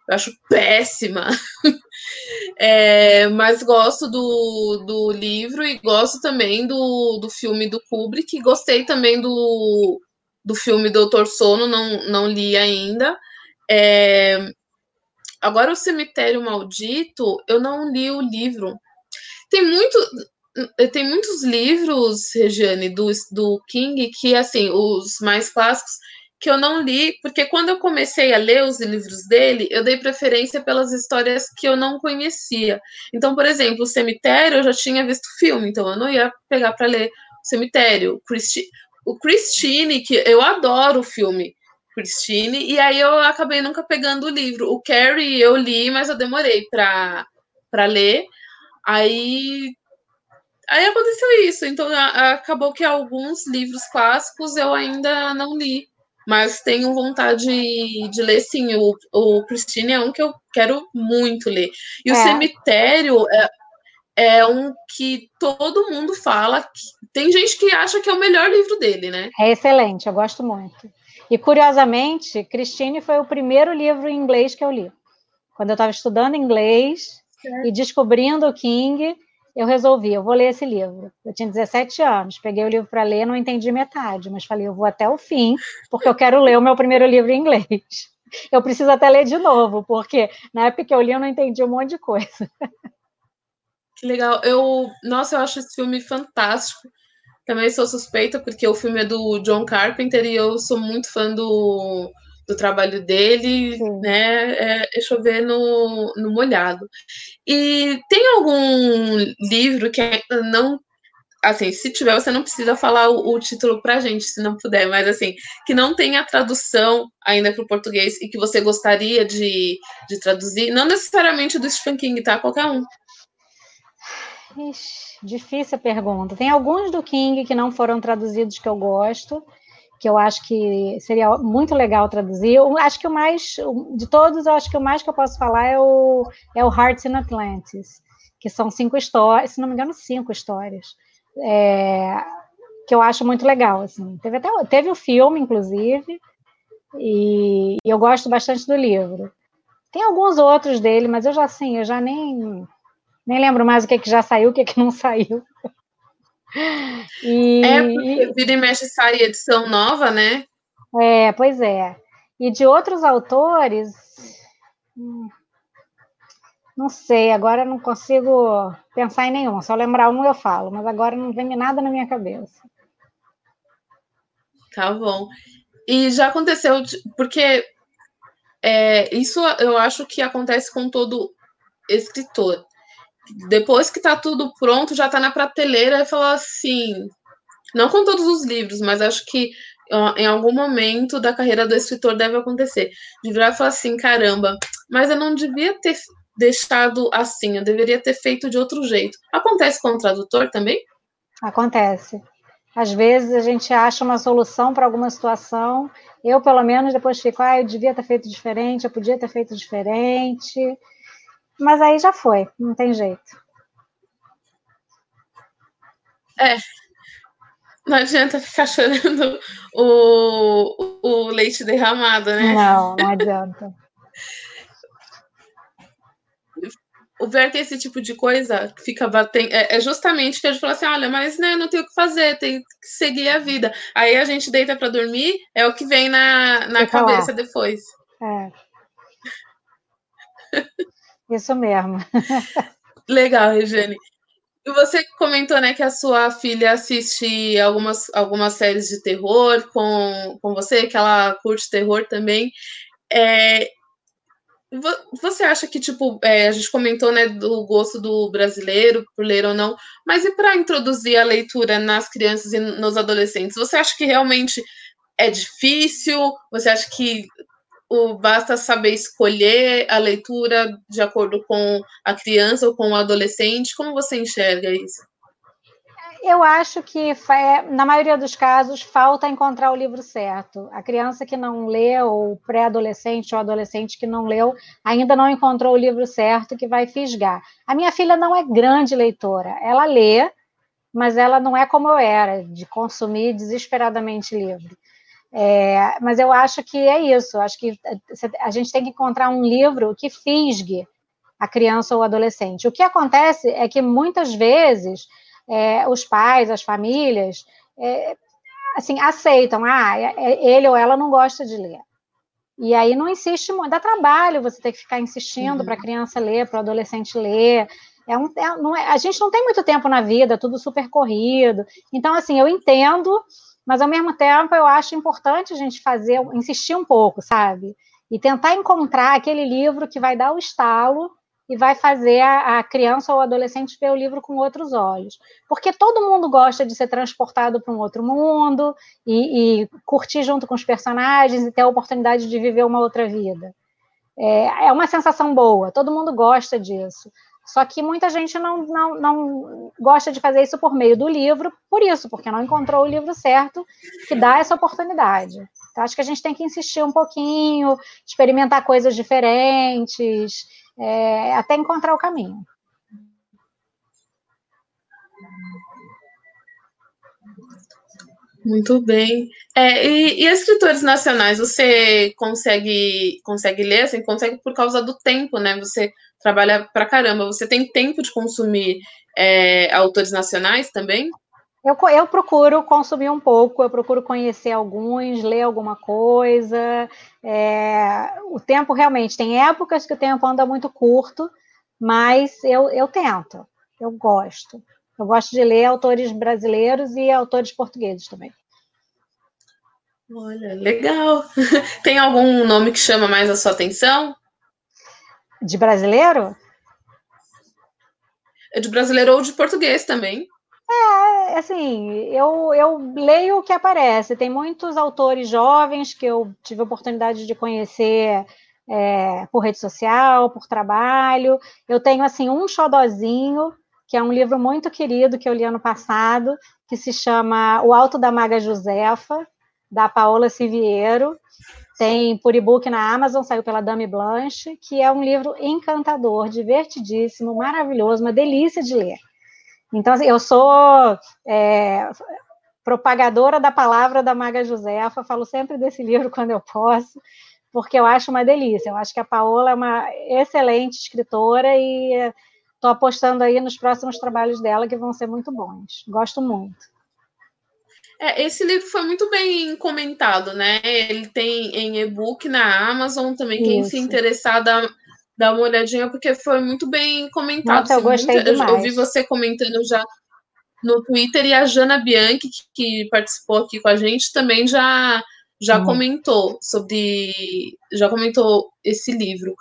Eu acho péssima. é, mas gosto do, do livro e gosto também do, do filme do Kubrick. Gostei também do, do filme Doutor Sono, não, não li ainda. É, Agora, o Cemitério Maldito, eu não li o livro. Tem muito. Tem muitos livros, Regiane, do, do King, que, assim, os mais clássicos, que eu não li, porque quando eu comecei a ler os livros dele, eu dei preferência pelas histórias que eu não conhecia. Então, por exemplo, o Cemitério, eu já tinha visto filme, então eu não ia pegar para ler o Cemitério. Christi, o Christine, que eu adoro o filme, Christine, e aí eu acabei nunca pegando o livro. O Carrie eu li, mas eu demorei para ler. Aí aí aconteceu isso. Então a, acabou que alguns livros clássicos eu ainda não li, mas tenho vontade de, ler sim. O, o Christine é um que eu quero muito ler. E é. o Cemitério é, é um que todo mundo fala. tem gente que acha que é o melhor livro dele, né? É excelente, eu gosto muito. E curiosamente, Christine foi o primeiro livro em inglês que eu li. Quando eu estava estudando inglês certo. e descobrindo o King, eu resolvi, eu vou ler esse livro. Eu tinha 17 anos, peguei o livro para ler, não entendi metade, mas falei, eu vou até o fim, porque eu quero ler o meu primeiro livro em inglês. Eu preciso até ler de novo, porque na época que eu li eu não entendi um monte de coisa. Que legal. Eu, nossa, eu acho esse filme fantástico. Também sou suspeita, porque o filme é do John Carpenter e eu sou muito fã do, do trabalho dele, Sim. né? É, é chover no, no molhado. E tem algum livro que não. Assim, se tiver, você não precisa falar o, o título pra gente, se não puder, mas assim, que não tem a tradução ainda para o português e que você gostaria de, de traduzir, não necessariamente do Stephen King, tá? Qualquer um. Ixi, difícil a pergunta. Tem alguns do King que não foram traduzidos que eu gosto, que eu acho que seria muito legal traduzir. Eu acho que o mais, de todos, eu acho que o mais que eu posso falar é o, é o Hearts in Atlantis, que são cinco histórias, se não me engano, cinco histórias, é, que eu acho muito legal. Assim. Teve, até, teve o filme, inclusive, e, e eu gosto bastante do livro. Tem alguns outros dele, mas eu já assim, eu já nem nem lembro mais o que, que já saiu, o que, que não saiu. E, é, porque vira e mexe sai edição nova, né? É, pois é. E de outros autores, hum, não sei, agora não consigo pensar em nenhum. Só lembrar um eu falo, mas agora não vem nada na minha cabeça. Tá bom. E já aconteceu, porque é, isso eu acho que acontece com todo escritor. Depois que tá tudo pronto, já tá na prateleira e falar assim. Não com todos os livros, mas acho que em algum momento da carreira do escritor deve acontecer. De virar e falar assim: caramba, mas eu não devia ter deixado assim, eu deveria ter feito de outro jeito. Acontece com o tradutor também? Acontece. Às vezes a gente acha uma solução para alguma situação. Eu, pelo menos, depois fico, ah, eu devia ter feito diferente, eu podia ter feito diferente. Mas aí já foi, não tem jeito. É. Não adianta ficar chorando o, o leite derramado, né? Não, não adianta. o ver que esse tipo de coisa fica batendo. É, é justamente que a gente fala assim: olha, mas né, não tem o que fazer, tem que seguir a vida. Aí a gente deita para dormir, é o que vem na, na cabeça lá. depois. É. Isso mesmo. Legal, Regiane. E você comentou, né, que a sua filha assiste algumas, algumas séries de terror com, com você, que ela curte terror também. É, você acha que, tipo, é, a gente comentou, né, do gosto do brasileiro por ler ou não, mas e para introduzir a leitura nas crianças e nos adolescentes? Você acha que realmente é difícil? Você acha que o, basta saber escolher a leitura de acordo com a criança ou com o adolescente? Como você enxerga isso? Eu acho que, na maioria dos casos, falta encontrar o livro certo. A criança que não lê, ou pré-adolescente ou adolescente que não leu, ainda não encontrou o livro certo que vai fisgar. A minha filha não é grande leitora. Ela lê, mas ela não é como eu era, de consumir desesperadamente livro. É, mas eu acho que é isso. Acho que a gente tem que encontrar um livro que fisgue a criança ou o adolescente. O que acontece é que muitas vezes é, os pais, as famílias, é, assim, aceitam, ah, é, é, ele ou ela não gosta de ler. E aí não insiste muito, dá trabalho você ter que ficar insistindo uhum. para a criança ler, para o adolescente ler. É um, é, não é, a gente não tem muito tempo na vida, tudo super corrido. Então, assim, eu entendo mas ao mesmo tempo eu acho importante a gente fazer, insistir um pouco, sabe? E tentar encontrar aquele livro que vai dar o estalo e vai fazer a, criança ou adolescente ver o livro com outros olhos. Porque todo mundo gosta de ser transportado para um outro mundo e, e, curtir junto com os personagens e ter a oportunidade de viver uma outra vida. É, é uma sensação boa, todo mundo gosta disso. Só que muita gente não, não, não gosta de fazer isso por meio do livro, por isso, porque não encontrou o livro certo que dá essa oportunidade. Então, acho que a gente tem que insistir um pouquinho, experimentar coisas diferentes, é, até encontrar o caminho. Muito bem. É, e, e, escritores nacionais, você consegue consegue ler, assim, consegue por causa do tempo, né? Você trabalha pra caramba. Você tem tempo de consumir é, autores nacionais também? Eu, eu procuro consumir um pouco, eu procuro conhecer alguns, ler alguma coisa. É, o tempo realmente, tem épocas que o tempo anda muito curto, mas eu, eu tento, eu gosto. Eu gosto de ler autores brasileiros e autores portugueses também. Olha, legal. Tem algum nome que chama mais a sua atenção? De brasileiro? É de brasileiro ou de português também. É, assim, eu, eu leio o que aparece. Tem muitos autores jovens que eu tive a oportunidade de conhecer é, por rede social, por trabalho. Eu tenho, assim, um xodozinho, que é um livro muito querido que eu li ano passado, que se chama O Alto da Maga Josefa, da Paola Siviero. Tem por e-book na Amazon, saiu pela Dame Blanche, que é um livro encantador, divertidíssimo, maravilhoso, uma delícia de ler. Então, assim, eu sou é, propagadora da palavra da Maga Josefa, falo sempre desse livro quando eu posso, porque eu acho uma delícia. Eu acho que a Paola é uma excelente escritora e estou apostando aí nos próximos trabalhos dela que vão ser muito bons. Gosto muito. É, esse livro foi muito bem comentado, né? Ele tem em e-book na Amazon também. Quem Isso. se interessar, dá, dá uma olhadinha, porque foi muito bem comentado. Nossa, eu gostei muita, demais. Eu vi você comentando já no Twitter e a Jana Bianchi, que, que participou aqui com a gente, também já, já hum. comentou sobre. Já comentou esse livro.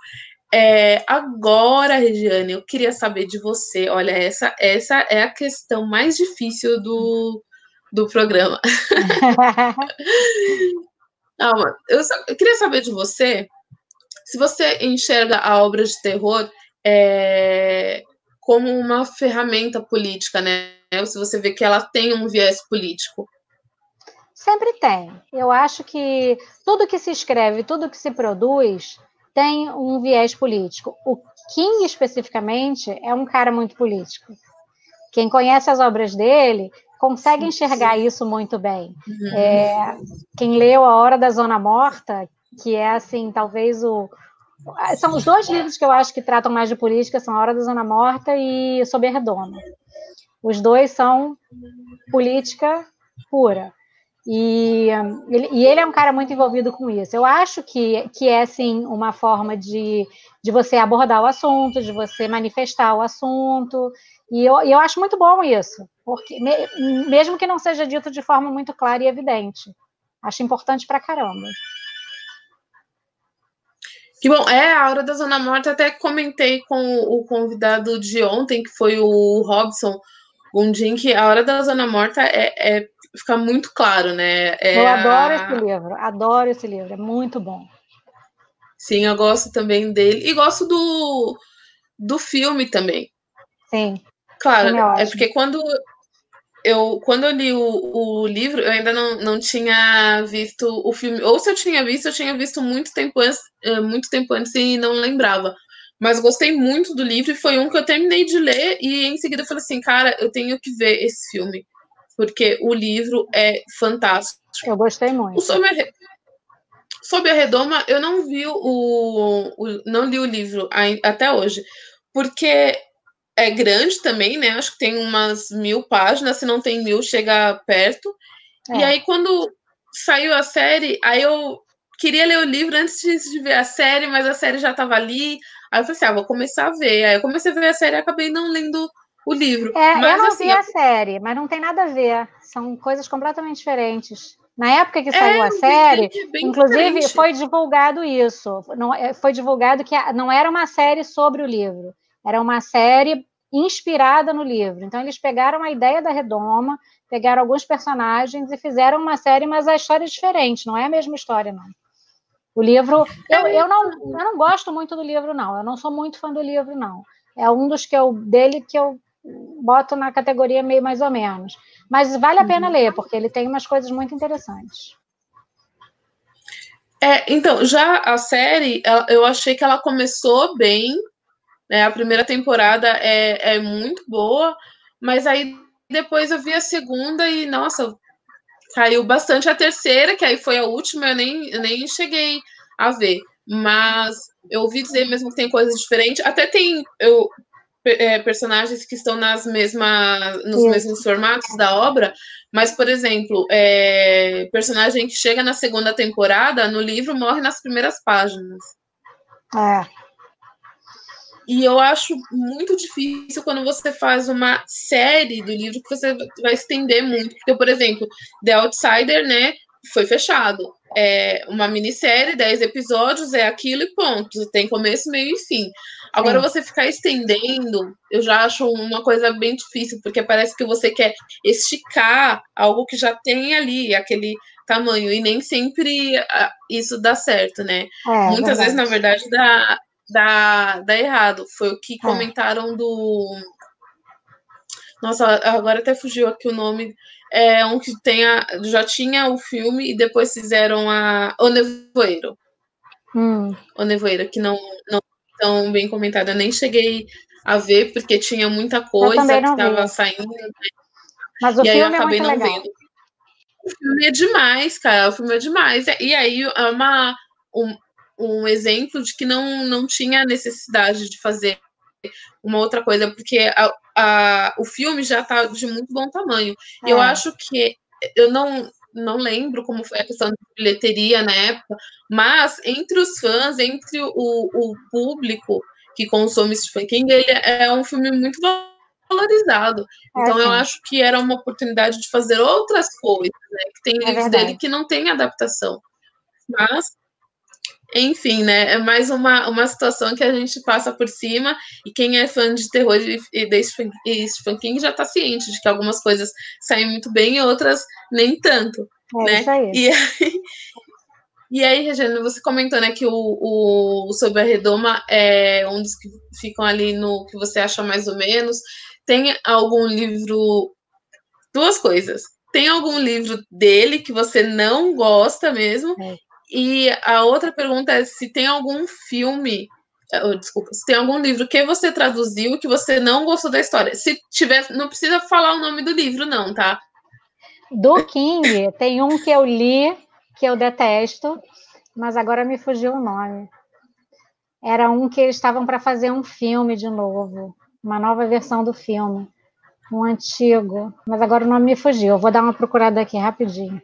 É, agora, Regiane, eu queria saber de você. Olha, essa, essa é a questão mais difícil do, do programa. Não, eu, só, eu, queria saber de você se você enxerga a obra de terror é, como uma ferramenta política, né? Ou se você vê que ela tem um viés político. Sempre tem. Eu acho que tudo que se escreve, tudo que se produz tem um viés político. O King, especificamente, é um cara muito político. Quem conhece as obras dele consegue enxergar isso muito bem. Uhum. É, quem leu A Hora da Zona Morta, que é assim, talvez o. São os dois livros que eu acho que tratam mais de política, são A Hora da Zona Morta e Sob a Redoma. Os dois são política pura. E ele, e ele, é um cara muito envolvido com isso. Eu acho que, que é, sim, uma forma de, de você abordar o assunto, de você manifestar o assunto, e eu, eu acho muito bom isso, porque mesmo que não seja dito de forma muito clara e evidente, acho importante pra caramba. Que bom, é a hora da Zona Morta, até comentei com o convidado de ontem, que foi o Robson Gondim, que a hora da Zona Morta é, é fica muito claro, né? É eu adoro a... esse livro, adoro esse livro, é muito bom. Sim, eu gosto também dele. E gosto do, do filme também. Sim. Claro, é, porque quando eu, quando eu li o, o, livro, eu ainda não, não tinha visto o filme. Ou se eu tinha visto, eu tinha visto muito tempo antes, eh, muito tempo antes e não lembrava. Mas gostei muito do livro e foi um que eu terminei de ler e em seguida eu falei assim, cara, eu tenho que ver esse filme. Porque o livro é fantástico. Eu gostei muito. O Sob a, Sob a Redoma, eu não vi o, o não li o livro até hoje. Porque é grande também, né? Acho que tem umas mil páginas, se não tem mil, chega perto. É. E aí, quando saiu a série, aí eu queria ler o livro antes de ver a série, mas a série já estava ali. Aí eu falei assim, ah, vou começar a ver. Aí eu comecei a ver a série e acabei não lendo o livro. É, mas, eu não assim, vi a série, mas não tem nada a ver. São coisas completamente diferentes. Na época que saiu é, a série, inclusive diferente. foi divulgado isso. Não, é, foi divulgado que não era uma série sobre o livro. Era uma série inspirada no livro. Então, eles pegaram a ideia da Redoma, pegaram alguns personagens e fizeram uma série, mas a história é diferente, não é a mesma história, não. O livro. Eu, eu, não, eu não gosto muito do livro, não. Eu não sou muito fã do livro, não. É um dos que eu dele que eu boto na categoria meio mais ou menos. Mas vale a pena uhum. ler, porque ele tem umas coisas muito interessantes. É, então, já a série, eu achei que ela começou bem, né? A primeira temporada é, é muito boa, mas aí depois eu vi a segunda e, nossa, caiu bastante. A terceira, que aí foi a última, eu nem, eu nem cheguei a ver. Mas eu ouvi dizer mesmo que tem coisas diferentes. Até tem eu, é, personagens que estão nas mesmas, nos Sim. mesmos formatos da obra, mas, por exemplo, é, personagem que chega na segunda temporada, no livro, morre nas primeiras páginas. É. E eu acho muito difícil quando você faz uma série do livro que você vai estender muito. Porque, por exemplo, The Outsider, né, foi fechado. É uma minissérie, 10 episódios, é aquilo e ponto. Tem começo, meio e fim. Agora, você ficar estendendo, eu já acho uma coisa bem difícil, porque parece que você quer esticar algo que já tem ali, aquele tamanho, e nem sempre ah, isso dá certo, né? É, Muitas verdade. vezes, na verdade, dá, dá, dá errado. Foi o que é. comentaram do. Nossa, agora até fugiu aqui o nome. é um que tem a, já tinha o filme e depois fizeram a O Nevoeiro. Hum. O Nevoeiro, que não, não tão bem comentada. Eu nem cheguei a ver, porque tinha muita coisa que estava saindo. Né? Mas o e filme aí eu é acabei é não legal. vendo. O filme é demais, cara. O filme é demais. E aí é uma, um, um exemplo de que não, não tinha necessidade de fazer uma outra coisa, porque a, a, o filme já está de muito bom tamanho. É. Eu acho que eu não não lembro como foi a questão de bilheteria na época, mas entre os fãs, entre o, o público que consome Stephen King, ele é um filme muito valorizado. É, então eu acho que era uma oportunidade de fazer outras coisas, né? Que tem é livros dele que não tem adaptação. Mas enfim, né? É mais uma, uma situação que a gente passa por cima, e quem é fã de terror e, e de Stephen King já está ciente de que algumas coisas saem muito bem e outras nem tanto. É né? Isso aí. E aí, e aí, Regina, você comentou né, que o, o, o Sobre a Redoma é um dos que ficam ali no que você acha mais ou menos. Tem algum livro. Duas coisas. Tem algum livro dele que você não gosta mesmo? É. E a outra pergunta é se tem algum filme, oh, desculpa, se tem algum livro que você traduziu que você não gostou da história. Se tiver, não precisa falar o nome do livro, não, tá? Do King, tem um que eu li que eu detesto, mas agora me fugiu o nome. Era um que eles estavam para fazer um filme de novo, uma nova versão do filme, um antigo, mas agora o nome me fugiu. Eu vou dar uma procurada aqui rapidinho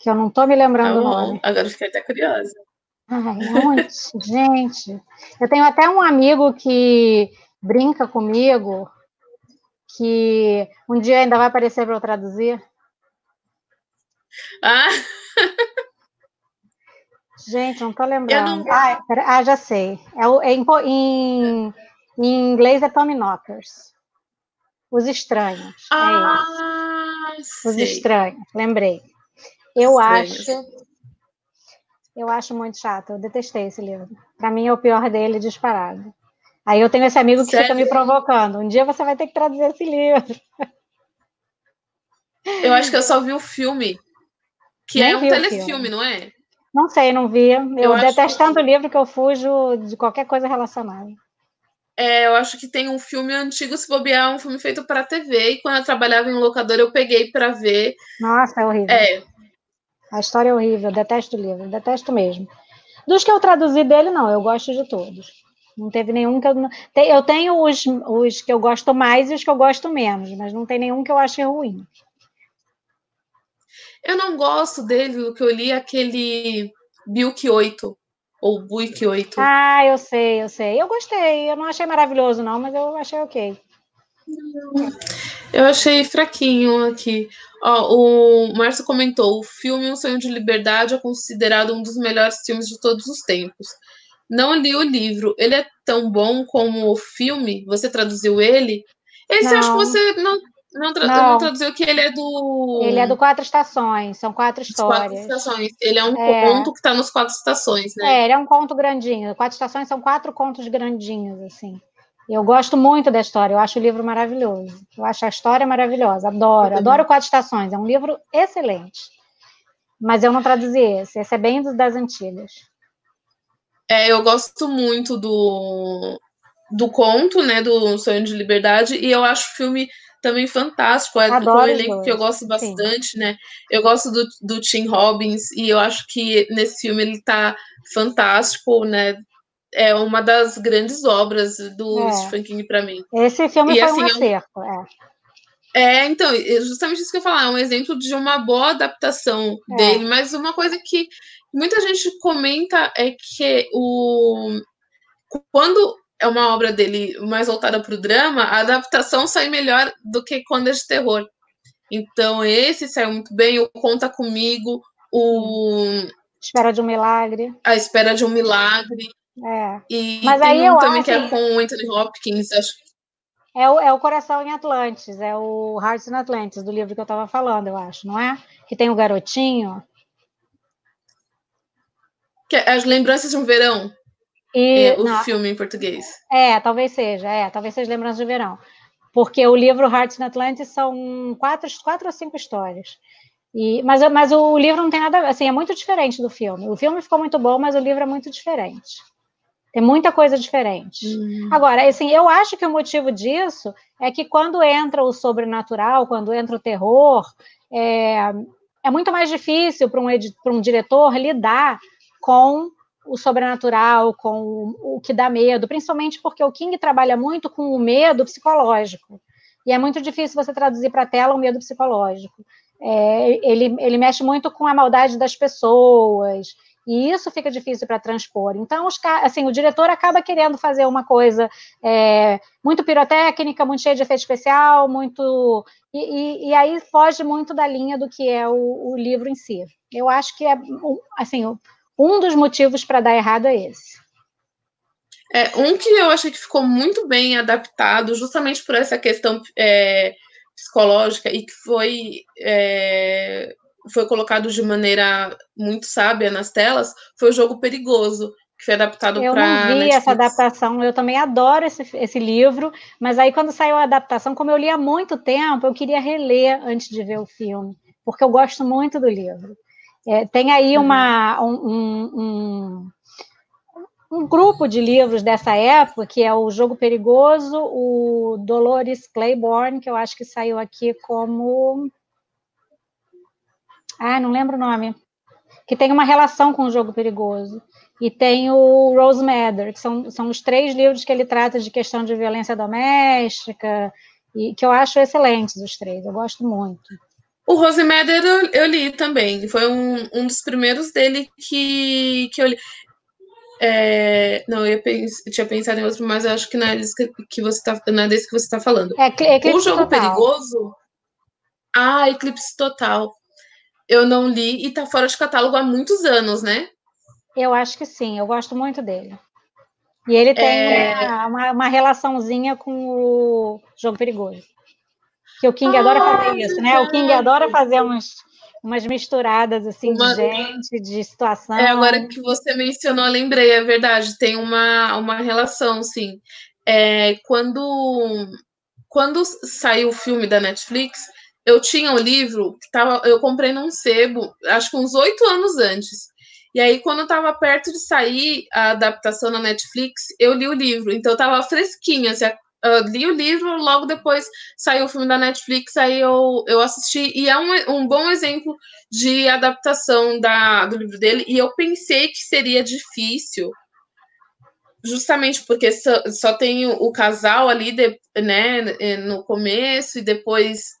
que eu não estou me lembrando o nome. Agora fiquei até curiosa. Ai, onde? Gente, eu tenho até um amigo que brinca comigo, que um dia ainda vai aparecer para eu traduzir. Ah! Gente, não estou lembrando. Não... Ah, ah, já sei. É, é em, em, em, inglês é Tommy Knockers. Os Estranhos. É ah, é Os Estranhos, lembrei. Eu acho. Eu acho muito chato. Eu detestei esse livro. Para mim é o pior dele disparado. Aí eu tenho esse amigo que Sério? fica me provocando. Um dia você vai ter que traduzir esse livro. Eu acho que eu só vi o filme. Que Nem é um telefilme, não é? Não sei, não vi. Eu, eu detesto tanto o livro que eu fujo de qualquer coisa relacionada. É, eu acho que tem um filme antigo, se bobear, um filme feito para TV, e quando eu trabalhava em locador, eu peguei para ver. Nossa, é horrível. É, a história é horrível, detesto o livro, detesto mesmo. Dos que eu traduzi dele, não, eu gosto de todos. Não teve nenhum que eu. Eu tenho os, os que eu gosto mais e os que eu gosto menos, mas não tem nenhum que eu ache ruim. Eu não gosto dele, o que eu li, aquele Bilk 8, ou Buick 8. Ah, eu sei, eu sei. Eu gostei, eu não achei maravilhoso, não, mas eu achei ok. Eu achei fraquinho aqui. Ó, o Márcio comentou: o filme Um Sonho de Liberdade é considerado um dos melhores filmes de todos os tempos. Não li o livro. Ele é tão bom como o filme? Você traduziu ele? Esse não. acho que você não, não, tra não. não, traduziu que ele é do. Ele é do Quatro Estações, são quatro histórias. Quatro estações. Ele é um é. conto que está nos quatro estações, né? É, ele é um conto grandinho. Quatro estações são quatro contos grandinhos, assim. Eu gosto muito da história, eu acho o livro maravilhoso. Eu acho a história maravilhosa, adoro. Adoro Quatro Estações, é um livro excelente. Mas eu não traduzi esse, esse é bem das antigas. É, eu gosto muito do, do conto, né, do Sonho de Liberdade, e eu acho o filme também fantástico, é Adoro um elenco que eu gosto bastante, Sim. né? Eu gosto do, do Tim Robbins e eu acho que nesse filme ele tá fantástico, né? É uma das grandes obras do é. Stephen King para mim. Esse filme e, foi assim, um acerto, é. É, então, é justamente isso que eu falar, é um exemplo de uma boa adaptação é. dele, mas uma coisa que muita gente comenta é que o quando é uma obra dele mais voltada para o drama, a adaptação sai melhor do que quando é de terror. Então, esse saiu muito bem, o Conta Comigo, o Espera de um Milagre. A Espera de um Milagre. É. E Mas aí um eu também acho... que é com o Anthony Hopkins, acho é o, é o Coração em Atlantis, é o Hearts in Atlantis, do livro que eu estava falando, eu acho, não é? Que tem o garotinho. Que é As Lembranças de um Verão. E, é, o não, filme em português. É, talvez seja, é, talvez seja Lembranças de Verão. porque o livro Hearts in Atlantis são quatro, quatro ou cinco histórias. E, mas, mas o livro não tem nada, assim, é muito diferente do filme. O filme ficou muito bom, mas o livro é muito diferente. Tem muita coisa diferente. Hum. Agora, assim, eu acho que o motivo disso é que quando entra o sobrenatural, quando entra o terror, é, é muito mais difícil para um, um diretor lidar com o sobrenatural, com o, o que dá medo, principalmente porque o King trabalha muito com o medo psicológico. E é muito difícil você traduzir para a tela o medo psicológico. É, ele, ele mexe muito com a maldade das pessoas, e isso fica difícil para transpor. Então, os, assim, o diretor acaba querendo fazer uma coisa é, muito pirotécnica, muito cheia de efeito especial, muito. E, e, e, aí foge muito da linha do que é o, o livro em si. Eu acho que é assim, um dos motivos para dar errado é esse. É, um que eu achei que ficou muito bem adaptado, justamente por essa questão é, psicológica, e que foi é, foi colocado de maneira muito sábia nas telas foi o jogo Perigoso, que foi adaptado para. Eu não vi Netflix. essa adaptação, eu também adoro esse, esse livro, mas aí quando saiu a adaptação, como eu li há muito tempo, eu queria reler antes de ver o filme, porque eu gosto muito do livro. É, tem aí uhum. uma, um, um, um, grupo de livros dessa época, que é o Jogo Perigoso, o Dolores Claiborne, que eu acho que saiu aqui como ah, não lembro o nome. Que tem uma relação com o jogo perigoso. E tem o Rose Matter, que são, são os três livros que ele trata de questão de violência doméstica, e que eu acho excelentes os três, eu gosto muito. O Rose Matter eu, eu li também, foi um, um dos primeiros dele que, que eu li. É, não, eu, pense, eu, tinha pensado em outro, mas eu acho que não é desse que, que você está é desse que você está falando. É, Eclipse o jogo total. perigoso. Ah, Eclipse Total eu não li e tá fora de catálogo há muitos anos, né? Eu acho que sim, eu gosto muito dele. E ele tem é... uma, uma, relaçãozinha com o Jogo Perigoso. Que o King ah, adora fazer isso, né? O King adora fazer umas, umas misturadas assim uma... de gente, de situação. É, agora que você mencionou, eu lembrei, é verdade, tem uma, uma relação, sim. É, quando, quando saiu o filme da Netflix, eu tinha um livro que tava, eu comprei num sebo, acho que uns oito anos antes. E aí, quando estava perto de sair a adaptação na Netflix, eu li o livro. Então, estava fresquinha. Assim, eu li o livro, logo depois saiu o filme da Netflix, aí eu, eu assisti. E é um, um bom exemplo de adaptação da, do livro dele. E eu pensei que seria difícil, justamente porque só, só tem o, o casal ali, de, né, no começo, e depois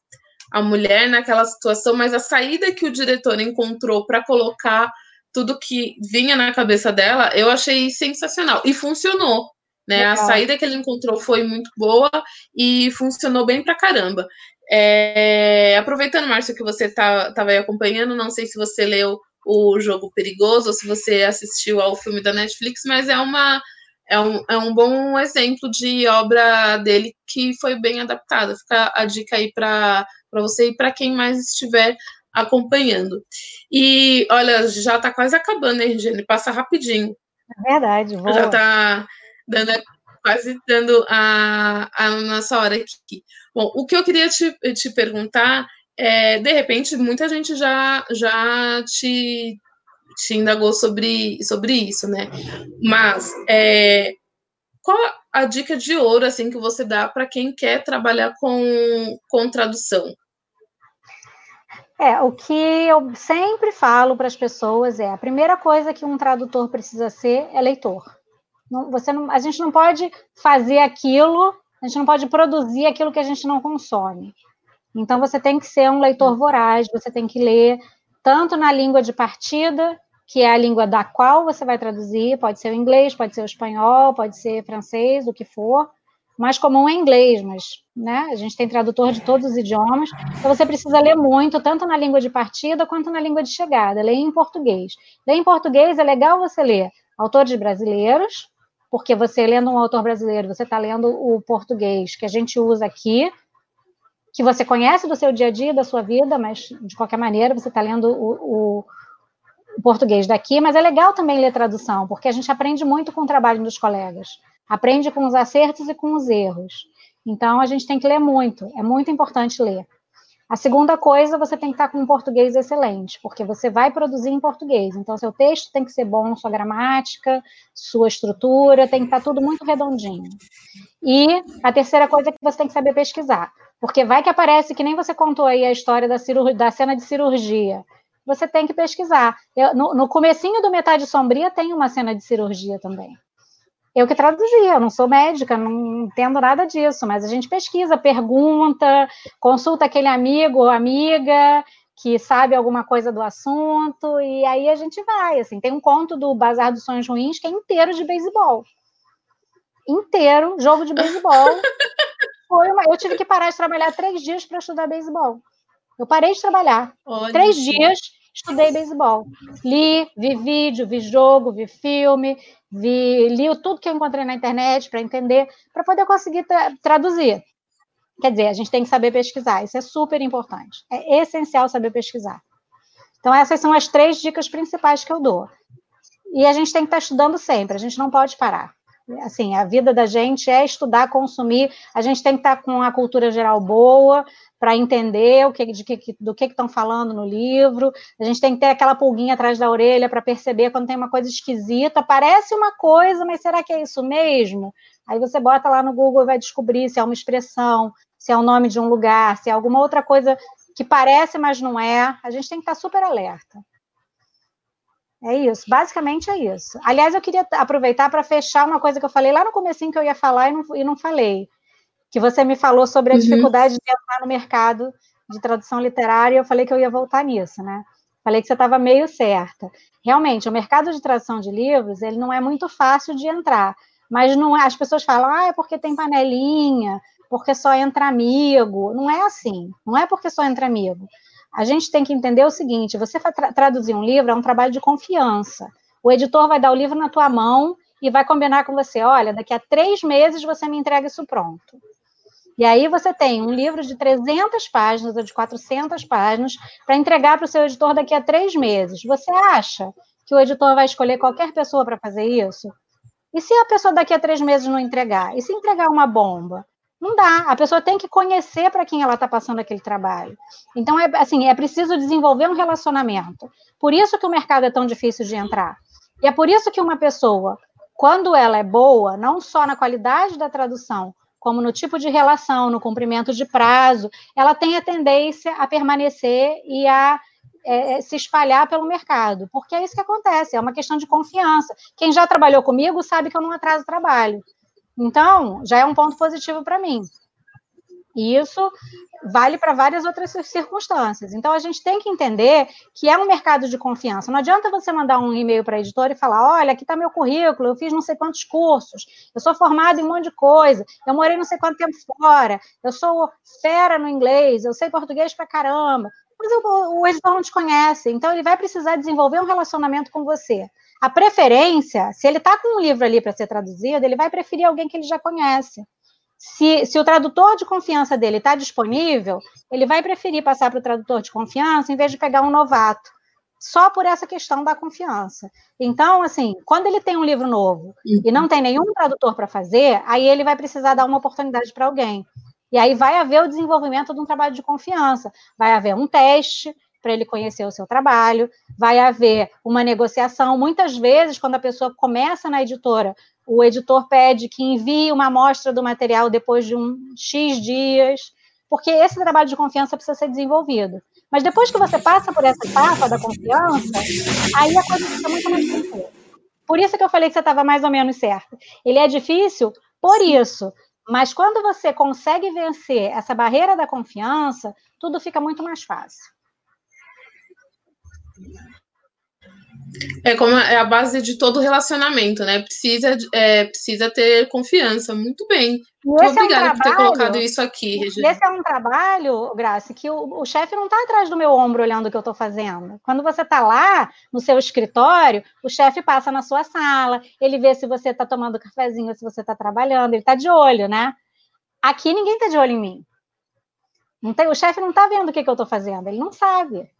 a mulher naquela situação, mas a saída que o diretor encontrou para colocar tudo que vinha na cabeça dela, eu achei sensacional. E funcionou. Né? A saída que ele encontrou foi muito boa e funcionou bem pra caramba. É, aproveitando, Márcio, que você estava tá, aí acompanhando, não sei se você leu o Jogo Perigoso ou se você assistiu ao filme da Netflix, mas é uma é um, é um bom exemplo de obra dele que foi bem adaptada. Fica a dica aí para você e para quem mais estiver acompanhando. E olha, já está quase acabando, hein, Regiane? Passa rapidinho. É verdade, vou... Já está dando, quase dando a, a nossa hora aqui. Bom, o que eu queria te, te perguntar é, de repente, muita gente já, já te te indagou sobre, sobre isso, né? Mas é, qual a dica de ouro assim que você dá para quem quer trabalhar com, com tradução? É, o que eu sempre falo para as pessoas é a primeira coisa que um tradutor precisa ser é leitor. Não, você não, a gente não pode fazer aquilo, a gente não pode produzir aquilo que a gente não consome. Então você tem que ser um leitor voraz, você tem que ler tanto na língua de partida que é a língua da qual você vai traduzir, pode ser o inglês, pode ser o espanhol, pode ser francês, o que for, mais comum é inglês, mas né, a gente tem tradutor de todos os idiomas, então você precisa ler muito, tanto na língua de partida quanto na língua de chegada, ler em português. Ler em português é legal você ler autores brasileiros, porque você lendo um autor brasileiro, você está lendo o português que a gente usa aqui, que você conhece do seu dia a dia, da sua vida, mas de qualquer maneira você está lendo o, o o português daqui, mas é legal também ler tradução, porque a gente aprende muito com o trabalho dos colegas. Aprende com os acertos e com os erros. Então, a gente tem que ler muito, é muito importante ler. A segunda coisa, você tem que estar com um português excelente, porque você vai produzir em português. Então, seu texto tem que ser bom, sua gramática, sua estrutura, tem que estar tudo muito redondinho. E a terceira coisa é que você tem que saber pesquisar, porque vai que aparece, que nem você contou aí a história da, da cena de cirurgia. Você tem que pesquisar. Eu, no, no comecinho do Metade Sombria tem uma cena de cirurgia também eu que traduzia, eu não sou médica, não entendo nada disso, mas a gente pesquisa, pergunta, consulta aquele amigo ou amiga que sabe alguma coisa do assunto, e aí a gente vai, assim, tem um conto do Bazar dos Sonhos Ruins que é inteiro de beisebol. Inteiro, jogo de beisebol. Foi uma... Eu tive que parar de trabalhar três dias para estudar beisebol. Eu parei de trabalhar. Olha três isso. dias estudei beisebol. Li, vi vídeo, vi jogo, vi filme, vi, li tudo que eu encontrei na internet para entender, para poder conseguir tra traduzir. Quer dizer, a gente tem que saber pesquisar, isso é super importante. É essencial saber pesquisar. Então, essas são as três dicas principais que eu dou. E a gente tem que estar estudando sempre, a gente não pode parar. Assim, a vida da gente é estudar, consumir, a gente tem que estar com a cultura geral boa, para entender o que, que, do que estão falando no livro. A gente tem que ter aquela pulguinha atrás da orelha para perceber quando tem uma coisa esquisita. Parece uma coisa, mas será que é isso mesmo? Aí você bota lá no Google e vai descobrir se é uma expressão, se é o nome de um lugar, se é alguma outra coisa que parece, mas não é. A gente tem que estar super alerta. É isso, basicamente é isso. Aliás, eu queria aproveitar para fechar uma coisa que eu falei lá no comecinho que eu ia falar e não, e não falei que você me falou sobre a uhum. dificuldade de entrar no mercado de tradução literária, e eu falei que eu ia voltar nisso, né? Falei que você estava meio certa. Realmente, o mercado de tradução de livros, ele não é muito fácil de entrar, mas não é, as pessoas falam, ah, é porque tem panelinha, porque só entra amigo. Não é assim, não é porque só entra amigo. A gente tem que entender o seguinte, você tra traduzir um livro é um trabalho de confiança. O editor vai dar o livro na tua mão e vai combinar com você, olha, daqui a três meses você me entrega isso pronto. E aí você tem um livro de 300 páginas ou de 400 páginas para entregar para o seu editor daqui a três meses. Você acha que o editor vai escolher qualquer pessoa para fazer isso? E se a pessoa daqui a três meses não entregar? E se entregar uma bomba? Não dá. A pessoa tem que conhecer para quem ela está passando aquele trabalho. Então, é assim, é preciso desenvolver um relacionamento. Por isso que o mercado é tão difícil de entrar. E é por isso que uma pessoa, quando ela é boa, não só na qualidade da tradução, como no tipo de relação, no cumprimento de prazo, ela tem a tendência a permanecer e a é, é, se espalhar pelo mercado, porque é isso que acontece, é uma questão de confiança. Quem já trabalhou comigo sabe que eu não atraso trabalho. Então, já é um ponto positivo para mim. E isso vale para várias outras circunstâncias. Então, a gente tem que entender que é um mercado de confiança. Não adianta você mandar um e-mail para a editora e falar: olha, aqui está meu currículo, eu fiz não sei quantos cursos, eu sou formado em um monte de coisa, eu morei não sei quanto tempo fora, eu sou fera no inglês, eu sei português para caramba. Mas o, o editor não te conhece, então ele vai precisar desenvolver um relacionamento com você. A preferência, se ele está com um livro ali para ser traduzido, ele vai preferir alguém que ele já conhece. Se, se o tradutor de confiança dele está disponível, ele vai preferir passar para o tradutor de confiança em vez de pegar um novato, só por essa questão da confiança. Então, assim, quando ele tem um livro novo e não tem nenhum tradutor para fazer, aí ele vai precisar dar uma oportunidade para alguém. E aí vai haver o desenvolvimento de um trabalho de confiança, vai haver um teste para ele conhecer o seu trabalho, vai haver uma negociação. Muitas vezes, quando a pessoa começa na editora o editor pede que envie uma amostra do material depois de um X dias, porque esse trabalho de confiança precisa ser desenvolvido. Mas depois que você passa por essa etapa da confiança, aí a coisa fica muito mais tranquila. Por isso que eu falei que você estava mais ou menos certo. Ele é difícil por isso, mas quando você consegue vencer essa barreira da confiança, tudo fica muito mais fácil. É como é a base de todo relacionamento, né? Precisa, é, precisa ter confiança. Muito bem. Muito obrigada é um por ter colocado isso aqui, Regina. Esse é um trabalho, Graça, que o, o chefe não está atrás do meu ombro olhando o que eu estou fazendo. Quando você está lá no seu escritório, o chefe passa na sua sala, ele vê se você está tomando cafezinho, se você está trabalhando, ele está de olho, né? Aqui ninguém está de olho em mim. Não tem, o chefe não está vendo o que, que eu estou fazendo, ele não sabe.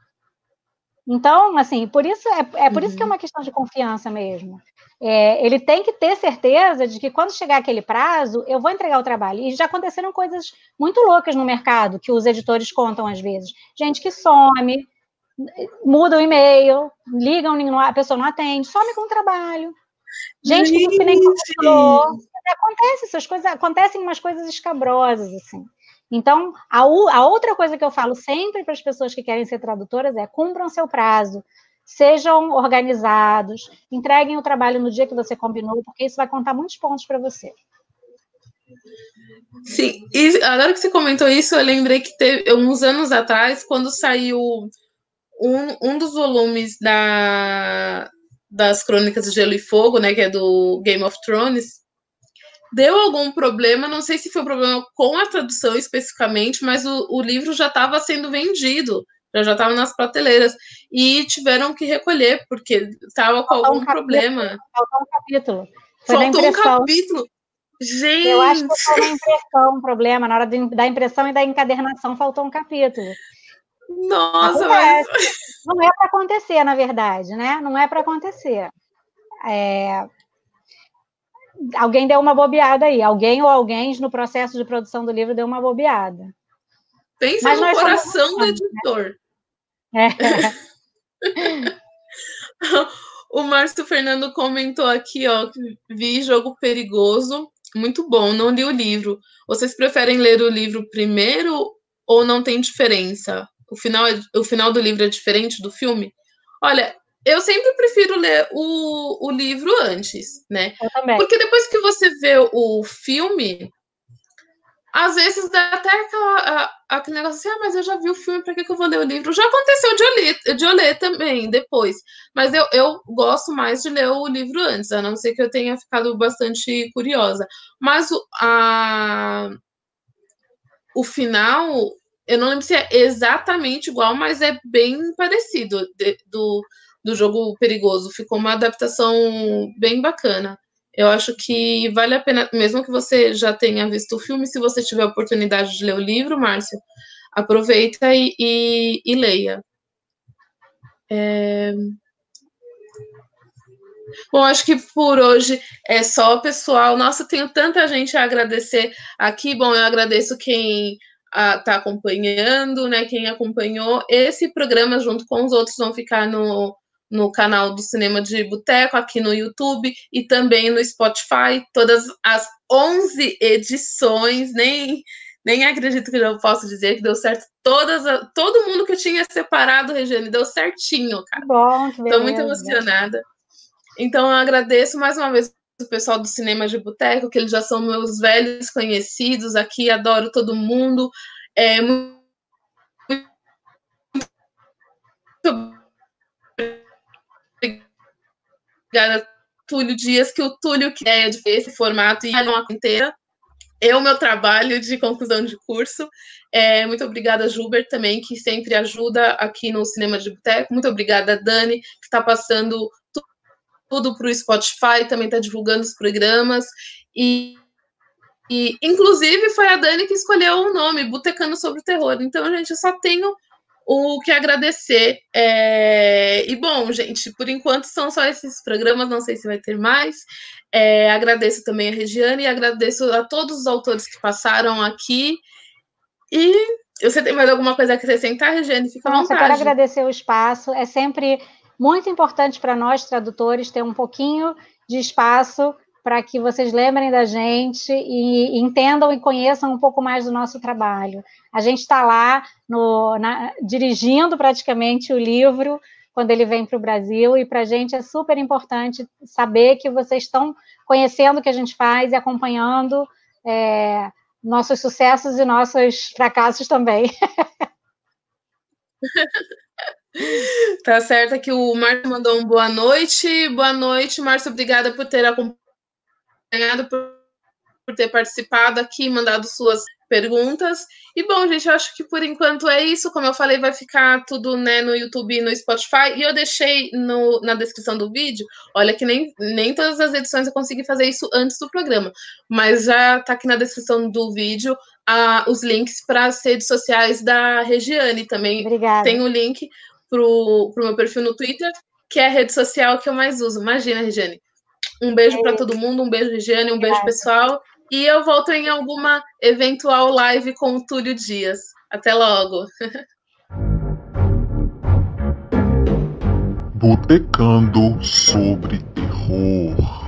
Então, assim, por isso é, é por uhum. isso que é uhum. uma questão de confiança mesmo. É, ele tem que ter certeza de que quando chegar aquele prazo, eu vou entregar o trabalho. E já aconteceram coisas muito loucas no mercado, que os editores contam às vezes. Gente que some, muda o e-mail, ligam, a pessoa não atende, some com o trabalho. Gente, Gente. que nem começou. Acontece essas coisas, acontecem umas coisas escabrosas, assim. Então, a, a outra coisa que eu falo sempre para as pessoas que querem ser tradutoras é cumpram seu prazo, sejam organizados, entreguem o trabalho no dia que você combinou, porque isso vai contar muitos pontos para você. Sim, e agora que você comentou isso, eu lembrei que teve uns anos atrás, quando saiu um, um dos volumes da, das Crônicas de Gelo e Fogo, né, que é do Game of Thrones, deu algum problema, não sei se foi um problema com a tradução especificamente, mas o, o livro já estava sendo vendido, já estava nas prateleiras, e tiveram que recolher, porque estava com algum um problema. Faltou um capítulo. Foi Faltou um capítulo. Gente! Eu acho que foi impressão, um problema. Na hora de, da impressão e da encadernação, faltou um capítulo. Nossa, mas... Não é para acontecer, na verdade, né? Não é para acontecer. É... Alguém deu uma bobeada aí. Alguém ou alguém no processo de produção do livro deu uma bobeada. Pensa mas no coração do né? editor. É. o Márcio Fernando comentou aqui, ó, que vi jogo perigoso, muito bom, não li o livro. Vocês preferem ler o livro primeiro ou não tem diferença? o final, é, o final do livro é diferente do filme? Olha, eu sempre prefiro ler o, o livro antes, né? Eu também. Porque depois que você vê o filme, às vezes dá até aquela, aquele negócio assim, ah, mas eu já vi o filme, para que, que eu vou ler o livro? Já aconteceu de eu ler, de eu ler também, depois. Mas eu, eu gosto mais de ler o livro antes, a não ser que eu tenha ficado bastante curiosa. Mas o, a, o final, eu não lembro se é exatamente igual, mas é bem parecido de, do, do jogo perigoso. Ficou uma adaptação bem bacana. Eu acho que vale a pena, mesmo que você já tenha visto o filme, se você tiver a oportunidade de ler o livro, Márcia, aproveita e, e, e leia. É... Bom, acho que por hoje é só, pessoal. Nossa, tenho tanta gente a agradecer aqui. Bom, eu agradeço quem está acompanhando, né? Quem acompanhou esse programa junto com os outros vão ficar no, no canal do Cinema de Boteco, aqui no YouTube e também no Spotify. Todas as 11 edições, nem, nem acredito que eu posso dizer que deu certo. Todas, todo mundo que eu tinha separado, Regiane, deu certinho, cara. Bom, Estou muito emocionada. Então, eu agradeço mais uma vez o pessoal do Cinema de Boteco, que eles já são meus velhos conhecidos aqui, adoro todo mundo. É, muito obrigada, Túlio Dias, que o Túlio que é de esse formato e não inteira. É o meu trabalho de conclusão de curso. É, muito obrigada, Juber, também, que sempre ajuda aqui no Cinema de Boteco. Muito obrigada, Dani, que está passando tudo para o Spotify, também está divulgando os programas. E, e, inclusive, foi a Dani que escolheu o nome, Botecando sobre o Terror. Então, gente, eu só tenho o que agradecer. É... E, bom, gente, por enquanto são só esses programas, não sei se vai ter mais. É, agradeço também a Regiane e agradeço a todos os autores que passaram aqui. E você tem mais alguma coisa a acrescentar, Regiane? Fica Nossa, à vontade. Eu quero agradecer o espaço. É sempre muito importante para nós, tradutores, ter um pouquinho de espaço para que vocês lembrem da gente e, entendam e conheçam um pouco mais do nosso trabalho. A gente está lá no, na, dirigindo praticamente o livro quando ele vem para o Brasil, e para a gente é super importante saber que vocês estão conhecendo o que a gente faz e acompanhando é, nossos sucessos e nossos fracassos também. Tá certo que o Márcio mandou um boa noite. Boa noite, Márcio. Obrigada por ter acompanhado, por, por ter participado aqui, mandado suas perguntas. E bom, gente, eu acho que por enquanto é isso. Como eu falei, vai ficar tudo né, no YouTube e no Spotify. E eu deixei no, na descrição do vídeo. Olha que nem, nem todas as edições eu consegui fazer isso antes do programa. Mas já tá aqui na descrição do vídeo a, os links para as redes sociais da Regiane também. Obrigada. Tem o link pro, pro meu perfil no Twitter, que é a rede social que eu mais uso. Imagina, Regiane. Um beijo é para todo mundo, um beijo, Regiane, um beijo, pessoal. E eu volto em alguma eventual live com o Túlio Dias. Até logo. Botecando sobre terror.